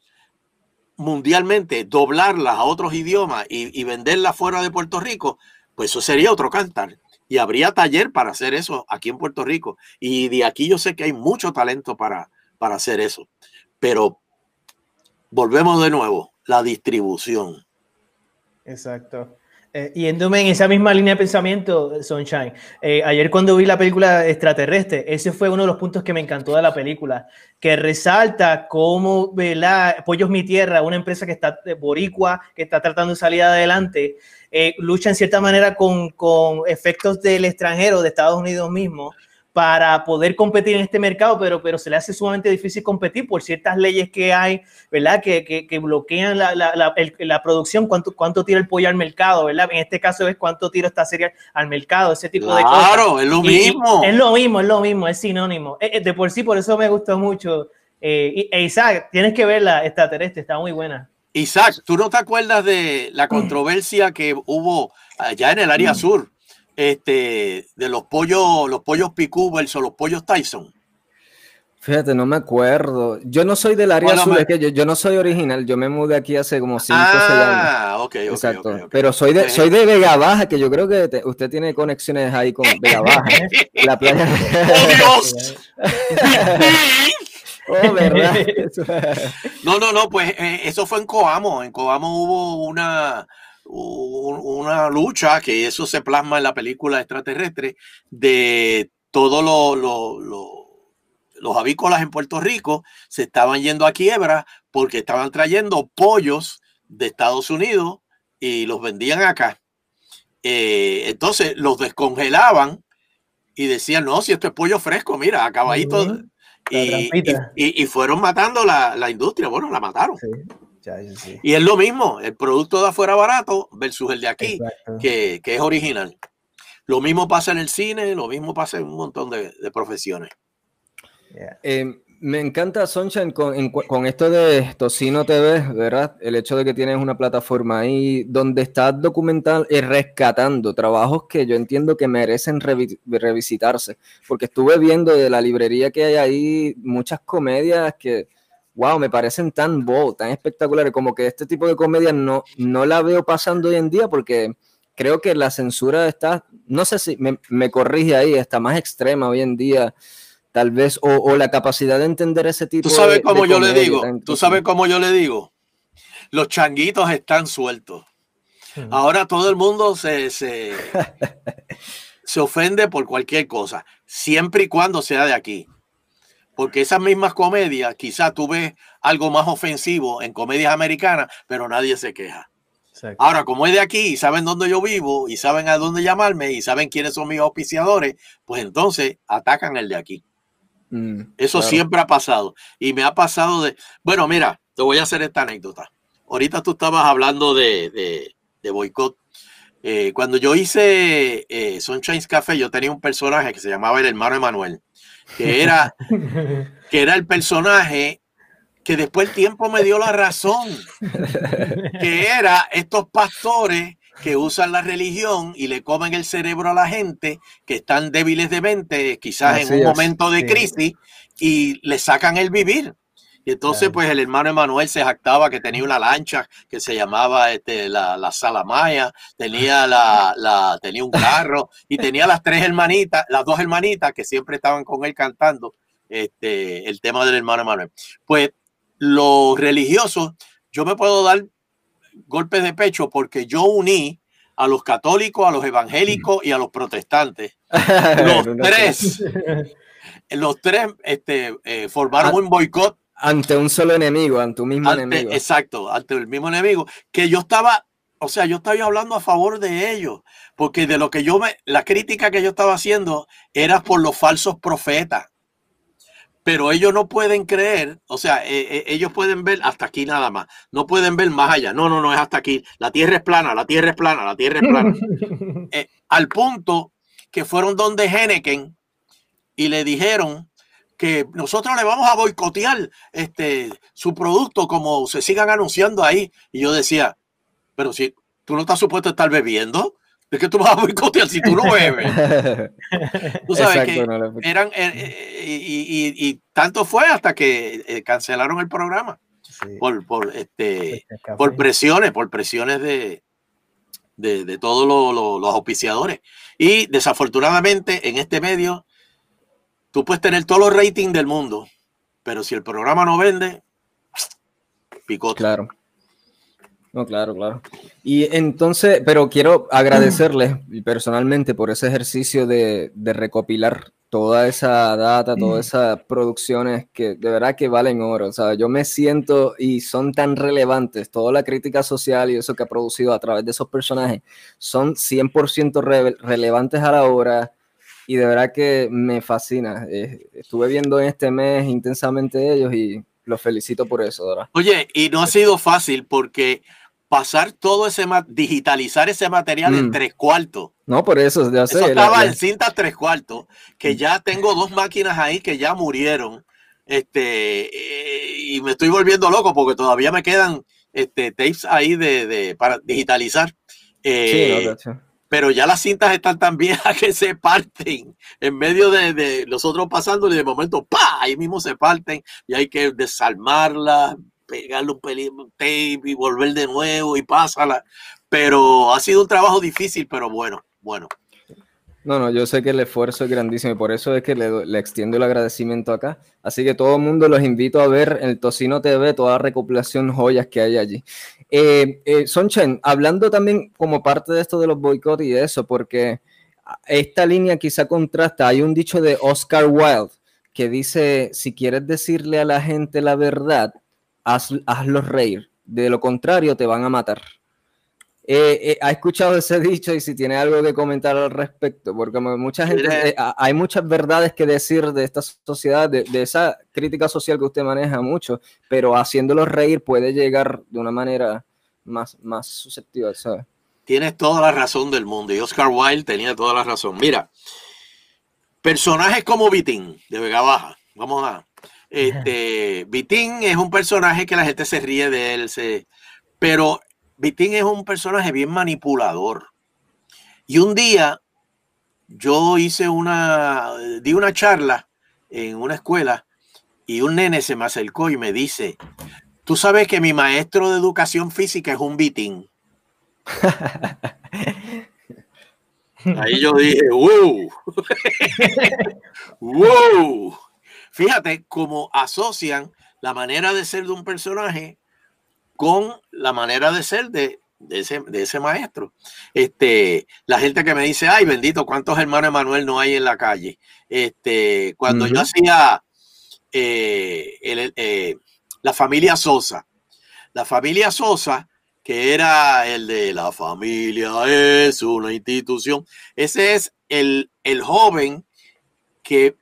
mundialmente, doblarlas a otros idiomas y, y, venderlas fuera de Puerto Rico, pues eso sería otro cantar. Y habría taller para hacer eso aquí en Puerto Rico. Y de aquí yo sé que hay mucho talento para, para hacer eso. Pero volvemos de nuevo, la distribución. Exacto. Eh, yéndome en esa misma línea de pensamiento, Sunshine, eh, ayer cuando vi la película extraterrestre, ese fue uno de los puntos que me encantó de la película, que resalta cómo ¿verdad? Pollos Mi Tierra, una empresa que está de boricua, que está tratando de salir adelante, eh, lucha en cierta manera con, con efectos del extranjero, de Estados Unidos mismo, para poder competir en este mercado, pero, pero se le hace sumamente difícil competir por ciertas leyes que hay, ¿verdad? Que, que, que bloquean la, la, la, producción, cuánto, cuánto tira el pollo al mercado, ¿verdad? En este caso es cuánto tira esta serie al mercado, ese tipo de cosas. Claro, es lo mismo. es lo mismo, es lo mismo, es sinónimo. Eh, eh, de por sí, por eso me gustó mucho. Eh, e Isaac, tienes que verla extraterrestre, está muy buena. Isaac, ¿tú no te acuerdas de la controversia que hubo allá en el área sur? Este, de los pollos, los pollos Picú versus los pollos Tyson? Fíjate, no me acuerdo. Yo no soy del área sur, es que yo, no soy original. Yo me mudé aquí hace como 5 o 6 años. Ah, ok, Exacto. Pero soy de, soy de Vega Baja, que yo creo que usted tiene conexiones ahí con Vega Baja. la playa. ¡Oh, Dios! oh, ¿verdad? no, no, no, pues eh, eso fue en Coamo. En Coamo hubo una una lucha, que eso se plasma en la película extraterrestre, de todos los avícolas en Puerto Rico se estaban yendo a quiebra porque estaban trayendo pollos de Estados Unidos y los vendían acá. Eh, entonces los descongelaban y decían, no, si esto es pollo fresco, mira, acabadito. y, y, fueron matando la, la, industria. Bueno, la mataron. Y es lo mismo, el producto de afuera barato versus el de aquí, que, es original. Lo mismo pasa en el cine, lo mismo pasa en un montón de, profesiones. Eh, me encanta, Sunshine, con, esto de Tocino TV, ¿verdad? El hecho de que tienes una plataforma ahí donde estás documentando y rescatando trabajos que yo entiendo que merecen revisitarse, porque estuve viendo de la librería que hay ahí muchas comedias que wow, me parecen tan bold, tan espectaculares, como que este tipo de comedia no, no la veo pasando hoy en día porque creo que la censura está, no sé si me, corrige ahí, está más extrema hoy en día, tal vez, o, la capacidad de entender ese tipo de... Tú sabes cómo yo le digo, tú sabes cómo yo le digo, los changuitos están sueltos. Ahora todo el mundo se, se, se ofende por cualquier cosa, siempre y cuando sea de aquí porque esas mismas comedias, quizás tú ves algo más ofensivo en comedias americanas, pero nadie se queja. Ahora, como es de aquí y saben dónde yo vivo y saben a dónde llamarme y saben quiénes son mis auspiciadores, pues entonces atacan el de aquí. Mm, Eso siempre ha pasado. Y me ha pasado de... Bueno, mira, te voy a hacer esta anécdota. Ahorita tú estabas hablando de, de, boicot. Eh, cuando yo hice eh, Sunshine's Café, yo tenía un personaje que se llamaba el hermano Emanuel, que era, que era el personaje que después el tiempo me dio la razón, que era estos pastores que usan la religión y le comen el cerebro a la gente que están débiles de mente, quizás en un momento de crisis, y le sacan el vivir. Y entonces, pues el hermano Emanuel se jactaba que tenía una lancha que se llamaba este, la, la Salamaya, tenía, la, la, tenía un carro y tenía las tres hermanitas, las dos hermanitas que siempre estaban con él cantando este, el tema del hermano Emanuel. Pues los religiosos, yo me puedo dar golpes de pecho porque yo uní a los católicos, a los evangélicos y a los protestantes. Los tres, los tres este, eh, formaron un boicot. Ante un solo enemigo, ante un mismo enemigo. Exacto, ante el mismo enemigo. Que yo estaba, o sea, yo estaba hablando a favor de ellos, porque de lo que yo me, la crítica que yo estaba haciendo era por los falsos profetas pero ellos no pueden creer, o sea, eh, eh, ellos pueden ver hasta aquí nada más, no pueden ver más allá. No, no, no es hasta aquí. La tierra es plana, la tierra es plana, la tierra es plana. Eh, al punto que fueron donde Henneken y le dijeron que nosotros le vamos a boicotear este, su producto como se sigan anunciando ahí. Y yo decía, pero si tú no estás supuesto a estar bebiendo, ¿De qué tú vas a boicotear si tú no bebes? tú sabes que eran, eh, eh, y, tanto fue hasta que eh, cancelaron el programa por, por, este, por presiones, por presiones de, de, todos los auspiciadores. Y desafortunadamente en este medio, tú puedes tener todos los ratings del mundo, pero si el programa no vende, picote. Claro. No, claro, claro. Y entonces, pero quiero agradecerles personalmente por ese ejercicio de, recopilar toda esa data, todas mm. esas producciones que de verdad que valen oro. O sea, yo me siento y son tan relevantes, toda la crítica social y eso que ha producido a través de esos personajes, son 100% relevantes a la hora y de verdad que me fascina. Eh, estuve viendo en este mes intensamente ellos y los felicito por eso, ¿verdad? Oye, y no ha sido fácil porque pasar todo ese, digitalizar ese material en mm. tres cuartos. No, por eso, ya sé. Eso estaba en cinta tres cuartos, que ya tengo dos máquinas ahí que ya murieron. Este, eh, y me estoy volviendo loco porque todavía me quedan este, tapes ahí de, para digitalizar. Eh, pero ya las cintas están tan viejas que se parten en medio de, de los otros pasando y de momento, ¡pa! Ahí mismo se parten y hay que desarmarlas, pegarle un pelín tape y volver de nuevo y pásala. Pero ha sido un trabajo difícil, pero bueno, bueno. No, no, yo sé que el esfuerzo es grandísimo y por eso es que le, extiendo el agradecimiento acá. Así que todo el mundo los invito a ver el Tocino TV, toda la recopilación joyas que hay allí. Eh, eh, Sonchen, hablando también como parte de esto de los boicots y eso, porque esta línea quizá contrasta, hay un dicho de Oscar Wilde que dice, si quieres decirle a la gente la verdad, haz, hazlos reír. De lo contrario, te van a matar. Eh, eh, ¿Ha escuchado ese dicho y si tiene algo que comentar al respecto? Porque mucha gente, eh, hay muchas verdades que decir de esta sociedad, de, esa crítica social que usted maneja mucho, pero haciéndolo reír puede llegar de una manera más, más susceptible, ¿sabes? Tienes toda la razón del mundo y Oscar Wilde tenía toda la razón. Mira, personajes como Vitín de Vega Baja, vamos a, este, Vitín es un personaje que la gente se ríe de él, se, pero Vitín es un personaje bien manipulador. Y un día yo hice una, di una charla en una escuela y un nene se me acercó y me dice, tú sabes que mi maestro de educación física es un Vitín. Ahí yo dije, wow, wow. Fíjate cómo asocian la manera de ser de un personaje con la manera de ser de, ese, maestro. Este, la gente que me dice, ay, bendito, ¿cuántos hermanos Emanuel no hay en la calle? Este, cuando yo hacía eh, la familia Sosa. La familia Sosa, que era el de la familia es una institución. Ese es el, el joven que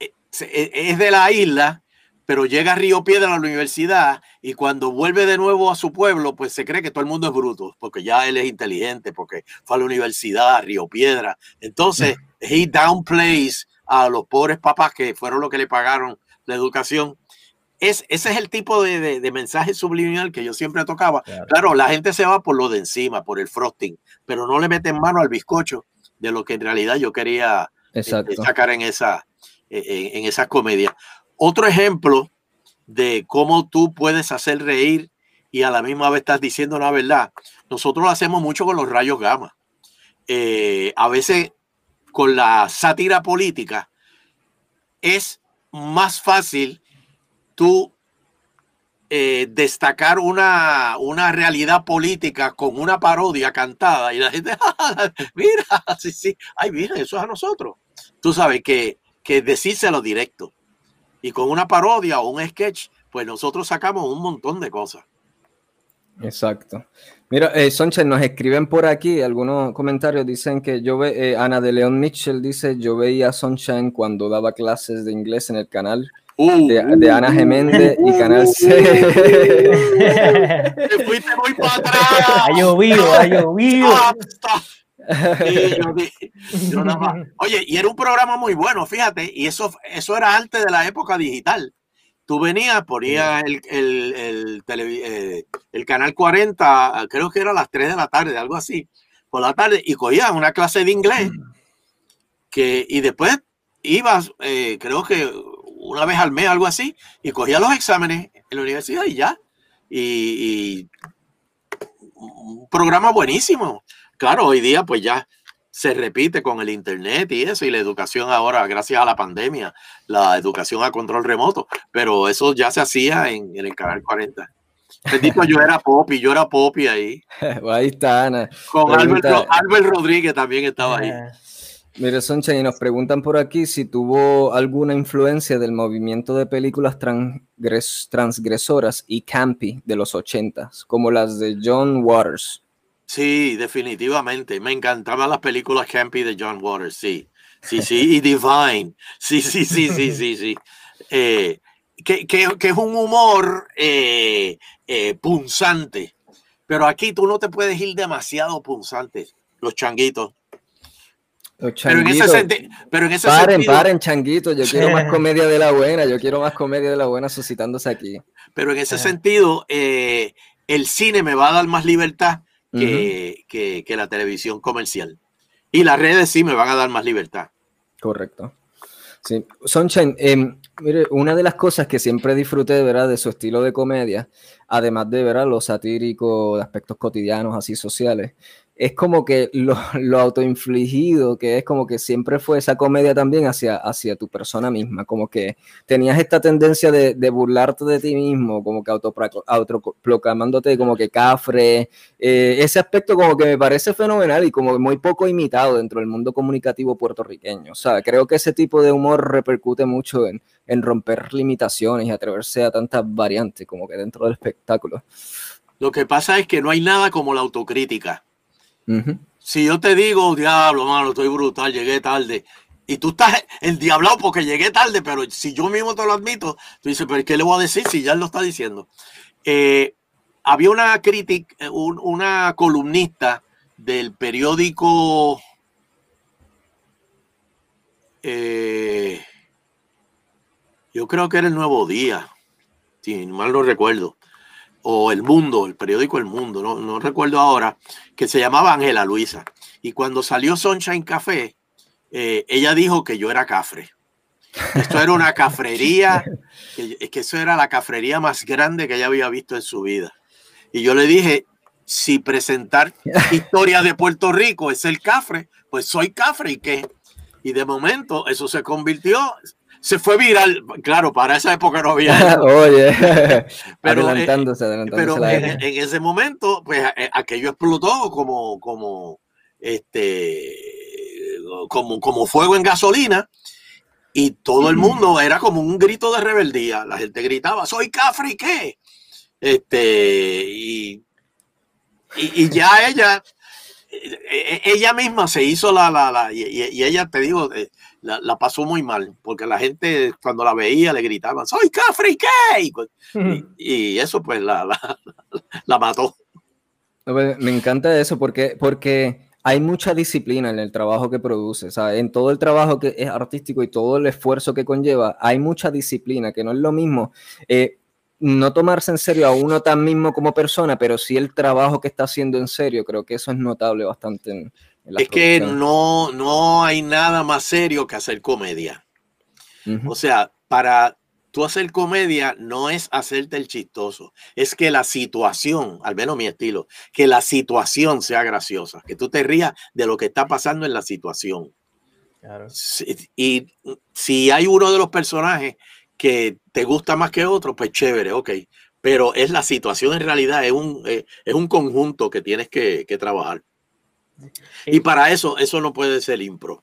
eh, e, es de la isla, pero llega a Río Piedra a la universidad y cuando vuelve de nuevo a su pueblo, pues se cree que todo el mundo es bruto, porque ya él es inteligente, porque fue a la universidad, a Río Piedra. Entonces, he downplays a los pobres papás que fueron los que le pagaron la educación. Es, ese es el tipo de, de, mensaje subliminal que yo siempre tocaba. Claro. la gente se va por lo de encima, por el frosting, pero no le meten mano al bizcocho de lo que en realidad yo quería este, sacar en esa, en, en esa comedia. Otro ejemplo de cómo tú puedes hacer reír y a la misma vez estás diciendo la verdad. Nosotros lo hacemos mucho con los rayos gamma. Eh, a veces con la sátira política es más fácil tú eh, destacar una, una realidad política con una parodia cantada y la gente, mira, sí, sí, ay, mira, eso es a nosotros. Tú sabes que, que decírselo directo. Y con una parodia o un sketch, pues nosotros sacamos un montón de cosas. Exacto. Mira, eh, nos escriben por aquí algunos comentarios. Dicen que yo ve, eh, Ana de León Mitchell dice: Yo veía a Sunshine cuando daba clases de inglés en el canal uh, de, Ana Geméndez y Canal C. Te fuiste muy para atrás. Ha llovido, ha llovido. Oye, y era un programa muy bueno, fíjate, y eso, eso era antes de la época digital. Tú venías, ponías el, el, eh, el, canal 40, creo que era a las 3 de la tarde, algo así, por la tarde, y cogías una clase de inglés, que, y después ibas, eh, creo que una vez al mes, algo así, y cogías los exámenes en la universidad y ya. y un programa buenísimo claro, hoy día pues ya se repite con el internet y eso, y la educación ahora, gracias a la pandemia, la educación a control remoto, pero eso ya se hacía en, el canal 40. Bendito, yo era Popi, yo era Popi ahí. ahí está Ana. Con Albert, Rodríguez también estaba ahí. Ah. Mire, Soncha, y nos preguntan por aquí si tuvo alguna influencia del movimiento de películas transgresoras y campy de los ochentas, como las de John Waters. Sí, definitivamente. Me encantaban las películas campy de John Waters, sí. Sí, sí, y Divine. Sí, sí, sí, sí, sí, sí. Eh, que, es un humor eh, eh, punzante. Pero aquí tú no te puedes ir demasiado punzante. Los changuitos. Los changuitos. Pero en ese, paren, sentido. Paren, changuitos. Yo quiero más comedia de la buena. Yo quiero más comedia de la buena suscitándose aquí. Pero en ese sentido, el cine me va a dar más libertad que, la televisión comercial. Y las redes sí me van a dar más libertad. Correcto. Sí. Sunshine, em, mire, una de las cosas que siempre disfruté de verdad de su estilo de comedia, además de ver lo satírico de aspectos cotidianos así sociales, es como que lo, lo, autoinfligido, que es como que siempre fue esa comedia también hacia, hacia tu persona misma, como que tenías esta tendencia de, de burlarte de ti mismo, como que autoproclamándote como que cafre, eh, ese aspecto como que me parece fenomenal y como muy poco imitado dentro del mundo comunicativo puertorriqueño, o sea, creo que ese tipo de humor repercute mucho en, en romper limitaciones y atreverse a tantas variantes como que dentro del espectáculo. Lo que pasa es que no hay nada como la autocrítica si yo te digo, diablo, mano, estoy brutal, llegué tarde, y tú estás el diablado porque llegué tarde, pero si yo mismo te lo admito, tú dices, pero ¿qué le voy a decir si ya lo está diciendo? Eh, había una crítica, una columnista del periódico eh, yo creo que era el Nuevo Día, si mal no recuerdo o El Mundo, el periódico El Mundo, no, no recuerdo ahora, que se llamaba Ángela Luisa. Y cuando salió Sunshine Café, eh, ella dijo que yo era cafre. Esto era una cafrería, que, que eso era la cafrería más grande que ella había visto en su vida. Y yo le dije, si presentar historia de Puerto Rico es el cafre, pues soy cafre y qué. Y de momento eso se convirtió, se fue viral. Claro, para esa época no había. Oye, pero, adelantándose, adelantándose pero en, ese momento, pues eh, aquello explotó como, como, este, como, como fuego en gasolina. y todo el mundo era como un grito de rebeldía. La gente gritaba, soy Cafre, ¿qué? Este, y, y, ya ella, e, e, ella misma se hizo la, la, la y, ella, te digo, la, pasó muy mal, porque la gente cuando la veía le gritaban, soy Cafre, ¿qué? Y, eso pues la, la, mató. Me encanta eso porque, porque hay mucha disciplina en el trabajo que produce, en todo el trabajo que es artístico y todo el esfuerzo que conlleva, hay mucha disciplina, que no es lo mismo. Eh, no tomarse en serio a uno tan mismo como persona, pero sí el trabajo que está haciendo en serio, creo que eso es notable bastante. En, es que no, no hay nada más serio que hacer comedia. O sea, para tú hacer comedia no es hacerte el chistoso, es que la situación, al menos mi estilo, que la situación sea graciosa, que tú te rías de lo que está pasando en la situación. y si hay uno de los personajes que te gusta más que otro, pues chévere, ok. Pero es la situación en realidad, es un, eh, es un conjunto que tienes que, trabajar. Y para eso, eso no puede ser impro.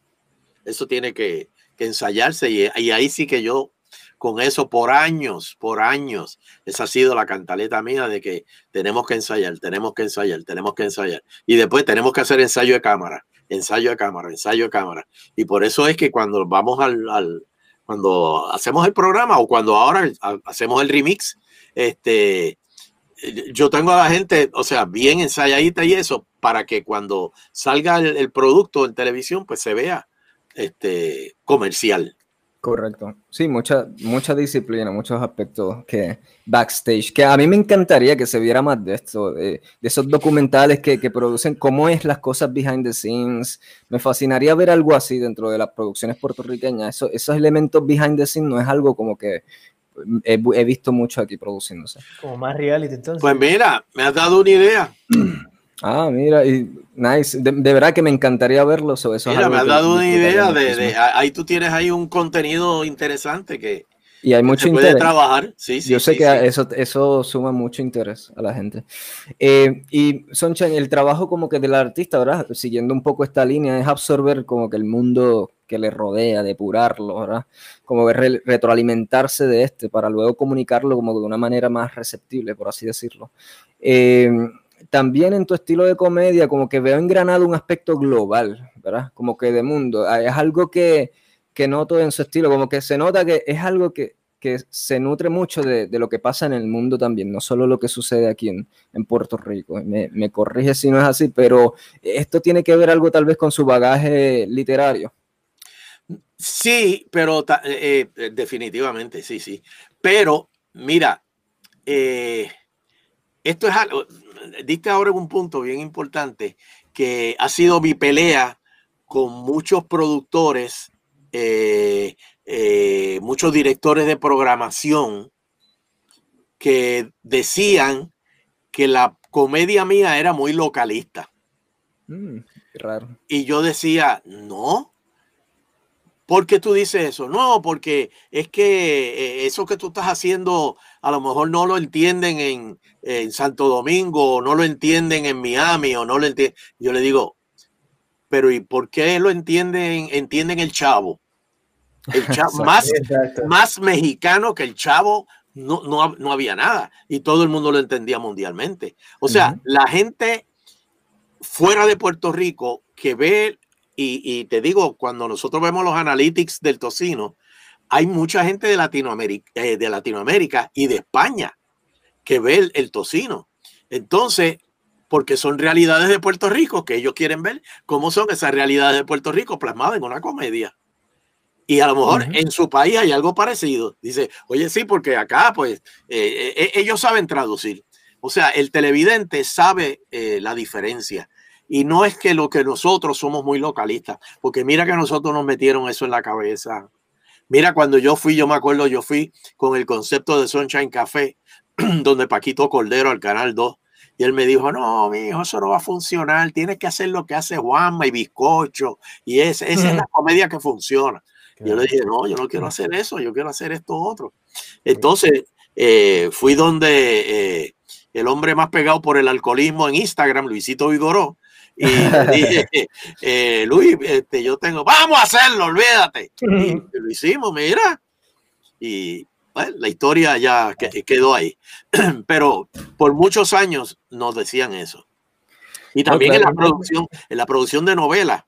Eso tiene que, ensayarse y, y, ahí sí que yo con eso por años, por años. Esa ha sido la cantaleta mía de que tenemos que ensayar, tenemos que ensayar, tenemos que ensayar. Y después tenemos que hacer ensayo de cámara, ensayo de cámara, ensayo de cámara. Y por eso es que cuando vamos al, cuando hacemos el programa o cuando ahora hacemos el remix, este, yo tengo a la gente, o sea, bien ensayadita y eso, para que cuando salga el, producto en televisión, pues se vea este, comercial. Correcto. Sí, mucha, mucha disciplina, muchos aspectos que backstage, que a mí me encantaría que se viera más de esto, de, esos documentales que, que, producen cómo es las cosas behind the scenes. Me fascinaría ver algo así dentro de las producciones puertorriqueñas. Eso, esos elementos behind the scenes no es algo como que he, he visto mucho aquí produciéndose. Como más reality entonces. Pues mira, me has dado una idea. Ah, mira, y nice. De, verdad que me encantaría verlo. Eso mira, me has dado una idea de, ahí tú tienes ahí un contenido interesante que, y hay mucho interés. trabajar. Sí, Yo sé que Eso, eso suma mucho interés a la gente. Eh, y Sonchan, el trabajo como que del artista, ¿verdad? Siguiendo un poco esta línea, es absorber como que el mundo que le rodea, depurarlo, ¿verdad? Como retroalimentarse de este para luego comunicarlo como de una manera más receptible, por así decirlo. Eh, también en tu estilo de comedia, como que veo engranado un aspecto global, ¿verdad? Como que de mundo. Ah, es algo que, que noto en su estilo, como que se nota que es algo que, que se nutre mucho de, de, lo que pasa en el mundo también, no solo lo que sucede aquí en, en Puerto Rico. Me, me, corrige si no es así, pero esto tiene que ver algo tal vez con su bagaje literario. Sí, pero eh, eh, definitivamente, sí, sí. Pero, mira, eh, esto es algo, diste ahora un punto bien importante que ha sido mi pelea con muchos productores, eh, muchos directores de programación que decían que la comedia mía era muy localista. Mm, raro. Y yo decía, no, ¿Por qué tú dices eso? No, porque es que eh, eso que tú estás haciendo a lo mejor no lo entienden en, Santo Domingo, o no lo entienden en Miami, o no lo entienden. Yo le digo, pero ¿y por qué lo entienden, entienden el chavo? El chavo más, más mexicano que el chavo no, no, había nada y todo el mundo lo entendía mundialmente. O sea, la gente fuera de Puerto Rico que ve y, te digo, cuando nosotros vemos los analytics del tocino, hay mucha gente de Latinoamérica, eh, de Latinoamérica y de España que ve el, tocino. Entonces, porque son realidades de Puerto Rico que ellos quieren ver cómo son esas realidades de Puerto Rico plasmadas en una comedia. Y a lo mejor en su país hay algo parecido. Dice, oye, sí, porque acá, pues, eh, eh, ellos saben traducir. O sea, el televidente sabe la diferencia. Y no es que lo que nosotros somos muy localistas, porque mira que nosotros nos metieron eso en la cabeza. Mira, cuando yo fui, yo me acuerdo, yo fui con el concepto de Sunshine Café, donde Paquito Cordero al Canal 2, y él me dijo, no, mi hijo, eso no va a funcionar, tienes que hacer lo que hace Juanma y Bizcocho, y esa es la comedia que funciona. Yo le dije, no, yo no quiero hacer eso, yo quiero hacer esto otro. Entonces, eh, fui donde eh, el hombre más pegado por el alcoholismo en Instagram, Luisito Vigoró, y le dije, eh, Luis, este, yo tengo, vamos a hacerlo, olvídate. Y lo hicimos, mira. Y la historia ya quedó ahí. Pero por muchos años nos decían eso. Y también en la producción, en la producción de novelas,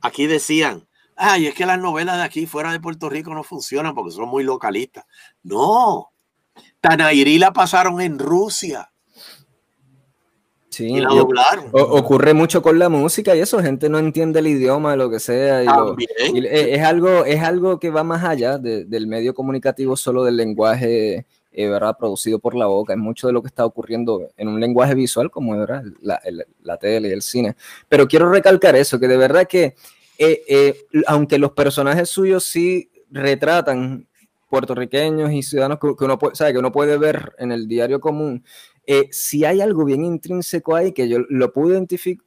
aquí decían, ay, es que las novelas de aquí fuera de Puerto Rico no funcionan porque son muy localistas. No, Tanairí la pasaron en Rusia. Sí, y la doblaron. ocurre mucho con la música y eso, gente no entiende el idioma, lo que sea. Y es, algo, es algo que va más allá del medio comunicativo, solo del lenguaje eh, ¿verdad? producido por la boca. Es mucho de lo que está ocurriendo en un lenguaje visual como ¿verdad? La, la tele y el cine. Pero quiero recalcar eso, que de verdad que eh, eh, aunque los personajes suyos sí retratan puertorriqueños y ciudadanos que, uno, puede, sabe, que uno puede ver en el diario común, eh, si hay algo bien intrínseco ahí que yo lo pude, identificar,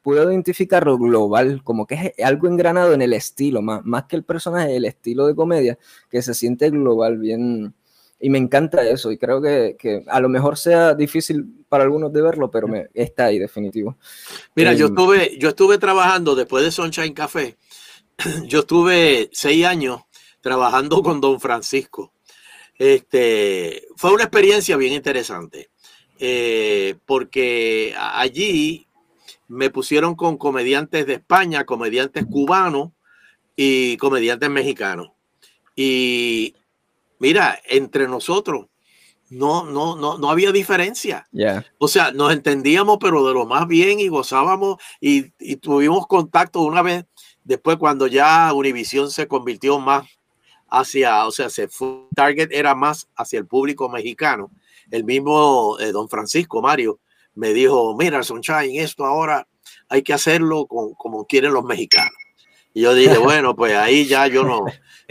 pude identificarlo global, como que es algo engranado en el estilo, más, más que el personaje, el estilo de comedia, que se siente global, bien, y me encanta eso, y creo que, que, a lo mejor sea difícil para algunos de verlo, pero me, está ahí definitivo. Mira, yo, em, estuve, yo estuve trabajando después de Sunshine Café, yo estuve seis años trabajando con Don Francisco. Este, fue una experiencia bien interesante, eh, porque allí me pusieron con comediantes de España, comediantes cubanos y comediantes mexicanos. Y mira, entre nosotros no, no, no, no había diferencia. O sea, nos entendíamos, pero de lo más bien y gozábamos y, y tuvimos contacto una vez después cuando ya Univision se convirtió más hacia, o sea, se fue, target era más hacia el público mexicano. El mismo eh, don Francisco Mario me dijo, mira, Sunshine, esto ahora hay que hacerlo con, como quieren los mexicanos. Y yo dije, bueno, pues ahí ya yo no,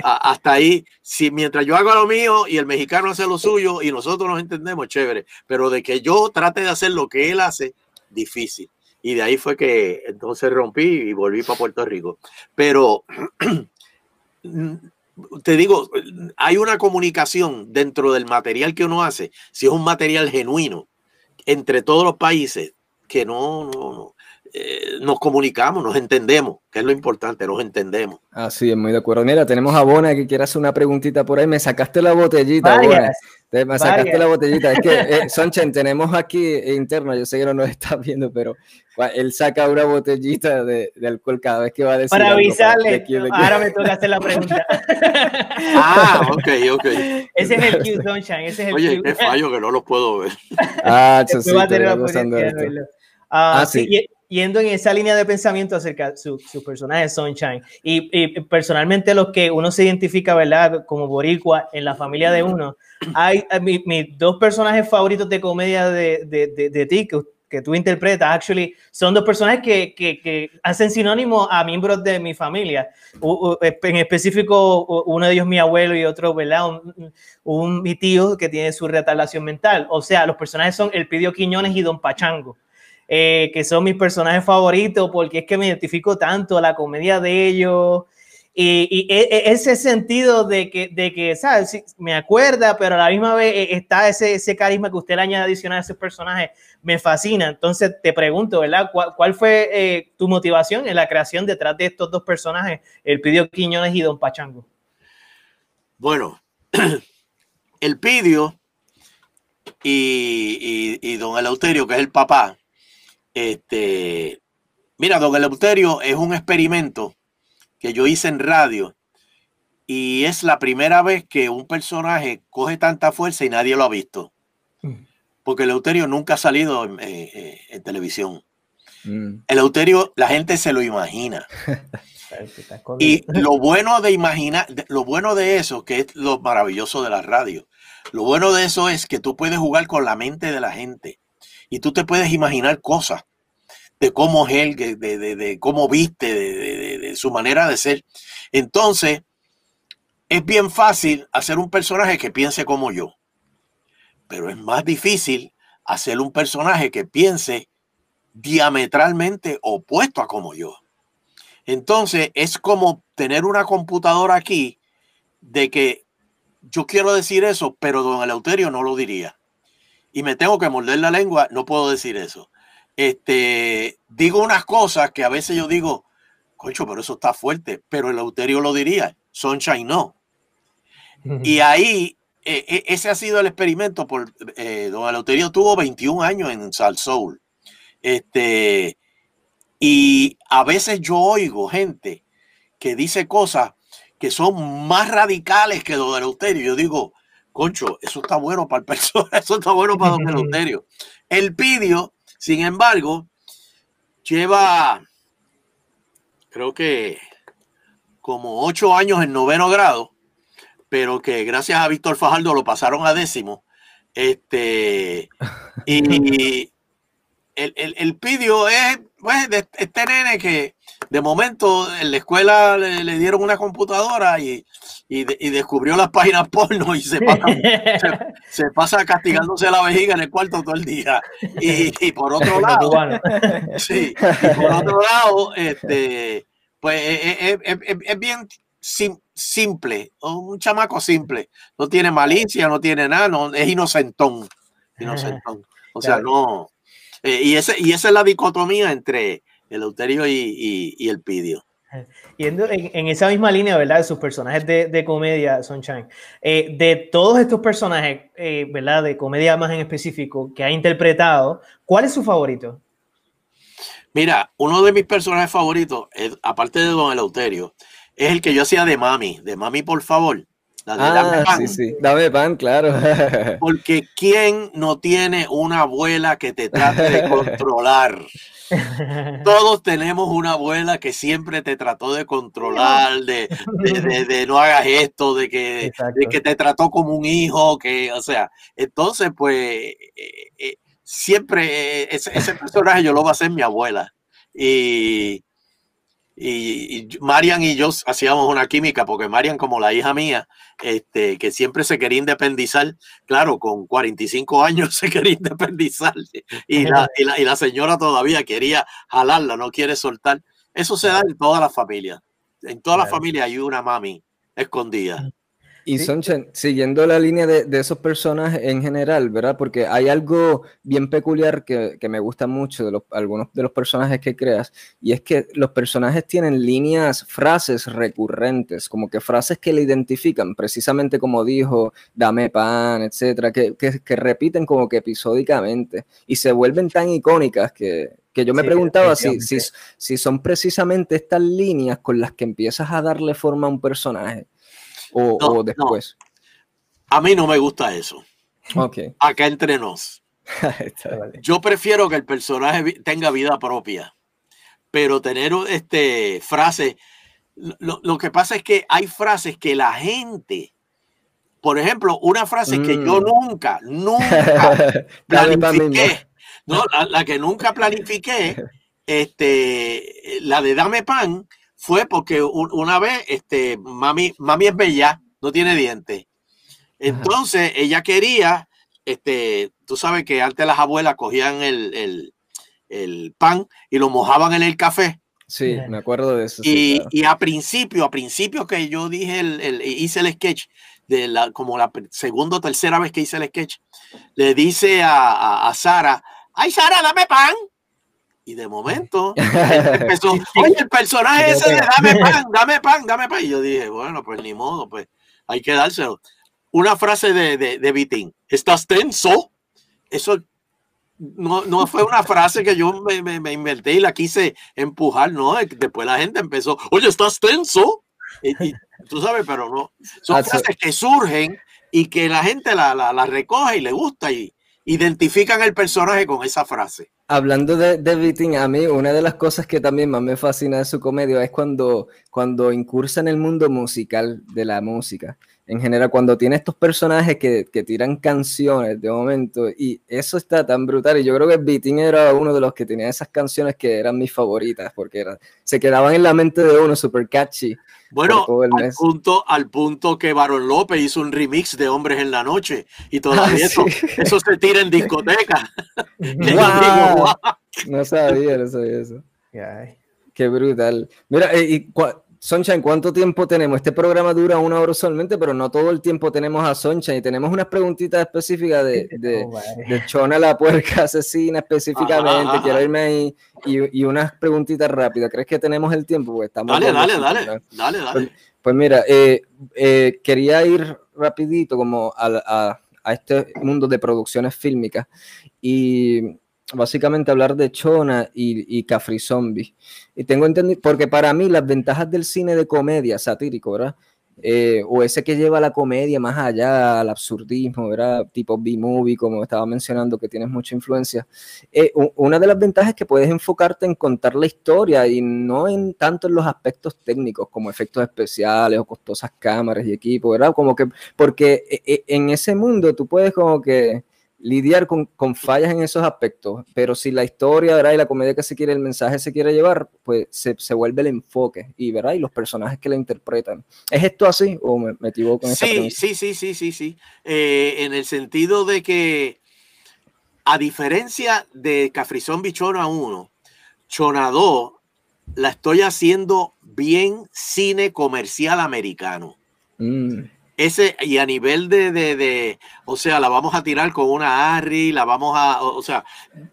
hasta ahí, si mientras yo hago lo mío y el mexicano hace lo suyo y nosotros nos entendemos, chévere, pero de que yo trate de hacer lo que él hace, difícil. Y de ahí fue que entonces rompí y volví para Puerto Rico. Pero te digo, hay una comunicación dentro del material que uno hace, si es un material genuino entre todos los países, que no, no, eh, nos comunicamos, nos entendemos, que es lo importante, nos entendemos. Así es, muy de acuerdo. Mira, tenemos a Bona que quiere hacer una preguntita por ahí. Me sacaste la botellita, Bona. Me sacaste la botellita. Es que, eh, Sonchen, tenemos aquí interno, yo sé que no nos está viendo, pero él saca una botellita de, alcohol cada vez que va a decir. Para avisarle, ahora me toca hacer la pregunta. ah, ok, ok. Ese es el Q, Sunshine. Ese es el Oye, qué fallo que no los puedo ver. Ah, eso sí, Ah, ah, sí yendo en esa línea de pensamiento acerca de su, su personaje Sunshine y, personalmente los que uno se identifica, ¿verdad? Como boricua en la familia de uno, hay mis dos personajes favoritos de comedia de, de, de, ti que, que, tú interpretas, actually, son dos personajes que, que, que, hacen sinónimo a miembros de mi familia. En específico, uno de ellos mi abuelo y otro, ¿verdad? Un, un mi tío que tiene su retardación mental. O sea, los personajes son El Pidio Quiñones y Don Pachango. Eh, que son mis personajes favoritos porque es que me identifico tanto a la comedia de ellos. Y, e, e, ese sentido de que, de que, ¿sabes? me acuerda, pero a la misma vez eh, está ese, ese carisma que usted le añade adicional a ese personaje, me fascina. Entonces te pregunto, ¿verdad? ¿Cuál, fue eh, tu motivación en la creación detrás de estos dos personajes, el Pidio Quiñones y Don Pachango? Bueno, el Pidio y, y, y Don Eleuterio, que es el papá, este, mira, don Eleuterio es un experimento que yo hice en radio y es la primera vez que un personaje coge tanta fuerza y nadie lo ha visto. Mm. Porque Eleuterio nunca ha salido en, eh, eh, televisión. Mm. Eleuterio, la gente se lo imagina. y lo bueno de imaginar, lo bueno de eso, que es lo maravilloso de la radio, lo bueno de eso es que tú puedes jugar con la mente de la gente y tú te puedes imaginar cosas de cómo es él, de, de, cómo viste, de, su manera de ser. Entonces, es bien fácil hacer un personaje que piense como yo, pero es más difícil hacer un personaje que piense diametralmente opuesto a como yo. Entonces, es como tener una computadora aquí de que yo quiero decir eso, pero don Eleuterio no lo diría y me tengo que morder la lengua, no puedo decir eso. Este, digo unas cosas que a veces yo digo, concho, pero eso está fuerte, pero el Euterio lo diría, Sunshine no. Y ahí, e, e, ese ha sido el experimento. Por, eh, don Eleuterio tuvo 21 años en Sal Soul. Este, y a veces yo oigo gente que dice cosas que son más radicales que don Eleuterio. Yo digo, concho, eso está bueno para el personaje, eso está bueno para don Eleuterio. El Pidio, sin embargo, lleva, creo que como ocho años en noveno grado pero que gracias a Víctor Fajardo lo pasaron a décimo. Este, y el, el, el pidio es pues, de este nene que de momento en la escuela le, dieron una computadora y, y, descubrió las páginas porno y se pasa, se, pasa, castigándose la vejiga en el cuarto todo el día. Y, por otro lado, sí, por otro lado, este, pues es, es, es bien simple, un chamaco simple, no tiene malicia, no tiene nada, no, es inocentón, inocentón. O sea, no. Eh, y, ese, y esa es la dicotomía entre el Euterio y, el Pidio. Yendo en, esa misma línea, ¿verdad? De sus personajes de, comedia, Sunshine. Eh, de todos estos personajes, eh, ¿verdad? De comedia más en específico que ha interpretado, ¿cuál es su favorito? Mira, uno de mis personajes favoritos, aparte de Don Eleuterio, es el que yo hacía de mami, de mami, por favor. La de dame ah, pan. Sí, sí. Dame pan, claro. Porque ¿quién no tiene una abuela que te trate de controlar? Todos tenemos una abuela que siempre te trató de controlar, de, de, no hagas esto, de que, que, te trató como un hijo, que, o sea, entonces, pues, eh, eh, siempre eh, ese, ese, personaje yo lo voy a hacer mi abuela. Y, y, Marian y yo hacíamos una química, porque Marian, como la hija mía, este, que siempre se quería independizar, claro, con 45 años se quería independizar, y la, y la, y la señora todavía quería jalarla, no quiere soltar. Eso se da en toda la familia. En toda la familia hay una mami escondida. Y son siguiendo la línea de, esos personajes en general, ¿verdad? Porque hay algo bien peculiar que, me gusta mucho de los, algunos de los personajes que creas, y es que los personajes tienen líneas, frases recurrentes, como que frases que le identifican, precisamente como dijo, dame pan, etcétera, que, repiten como que episódicamente, y se vuelven tan icónicas que, yo me preguntaba si, si, si son precisamente estas líneas con las que empiezas a darle forma a un personaje o, después? A mí no me gusta eso. Okay. Acá entre nos. Yo prefiero que el personaje tenga vida propia, pero tener este frase. Lo, que pasa es que hay frases que la gente, por ejemplo, una frase que yo mm. nunca, nunca planifiqué, no, la, que nunca planifiqué, este, la de dame pan, fue porque una vez, este, mami, mami es bella, no tiene dientes. Entonces ella quería, este, tú sabes que antes las abuelas cogían el, pan y lo mojaban en el café. Sí, me acuerdo de eso. Y, y a principio, a principio que yo dije, el, hice el sketch, de la, como la segunda o tercera vez que hice el sketch, le dice a, a, a Sara, ay Sara, dame pan. Y de momento empezó, oye, el personaje ese de dame pan, dame pan, dame pan. Y yo dije, bueno, pues ni modo, pues hay que dárselo. Una frase de, de, de Vitín, ¿estás tenso? Eso no, no fue una frase que yo me, me, inventé y la quise empujar, no. Después la gente empezó, oye, ¿estás tenso? Y, tú sabes, pero no. Son frases que surgen y que la gente la, la, la recoge y le gusta y identifican el personaje con esa frase. Hablando de, de a mí una de las cosas que también más me fascina de su comedia es cuando, cuando incursa en el mundo musical de la música. En general, cuando tiene estos personajes que, que tiran canciones de momento, y eso está tan brutal. Y yo creo que Vitin era uno de los que tenía esas canciones que eran mis favoritas, porque se quedaban en la mente de uno, super catchy. Bueno, al punto, al punto que Baron López hizo un remix de Hombres en la Noche y todavía ah, eso, eso se tira en discoteca. No sabía, no sabía eso. Qué brutal. Mira, eh, y Soncha, ¿en cuánto tiempo tenemos? Este programa dura una hora usualmente, pero no todo el tiempo tenemos a Soncha y tenemos unas preguntitas específicas de, de, de Chona la puerca asesina específicamente. Quiero irme ahí y, y, unas preguntitas rápidas. ¿Crees que tenemos el tiempo? Pues estamos dale, dale, dale, dale, dale, Pues, pues mira, eh, eh, quería ir rapidito como a, a, a este mundo de producciones fílmicas y básicamente hablar de Chona y, y Cafri Zombie. Y tengo entendido, porque para mí las ventajas del cine de comedia satírico, ¿verdad? Eh, o ese que lleva la comedia más allá al absurdismo, ¿verdad? Tipo B-movie, como estaba mencionando, que tienes mucha influencia. Eh, una de las ventajas es que puedes enfocarte en contar la historia y no en tanto en los aspectos técnicos como efectos especiales o costosas cámaras y equipo, ¿verdad? Como que, porque eh, en ese mundo tú puedes como que lidiar con, con, fallas en esos aspectos, pero si la historia ¿verdad? y la comedia que se quiere, el mensaje se quiere llevar, pues se, se vuelve el enfoque y, ¿verdad? y los personajes que la interpretan. ¿Es esto así o me, me equivoco en sí, sí, sí, sí, sí, sí, eh, en el sentido de que a diferencia de Cafrizón Bichona 1, Chona 2 la estoy haciendo bien cine comercial americano. Mm ese, y a nivel de, de, de, o sea, la vamos a tirar con una Harry, la vamos a, o, sea,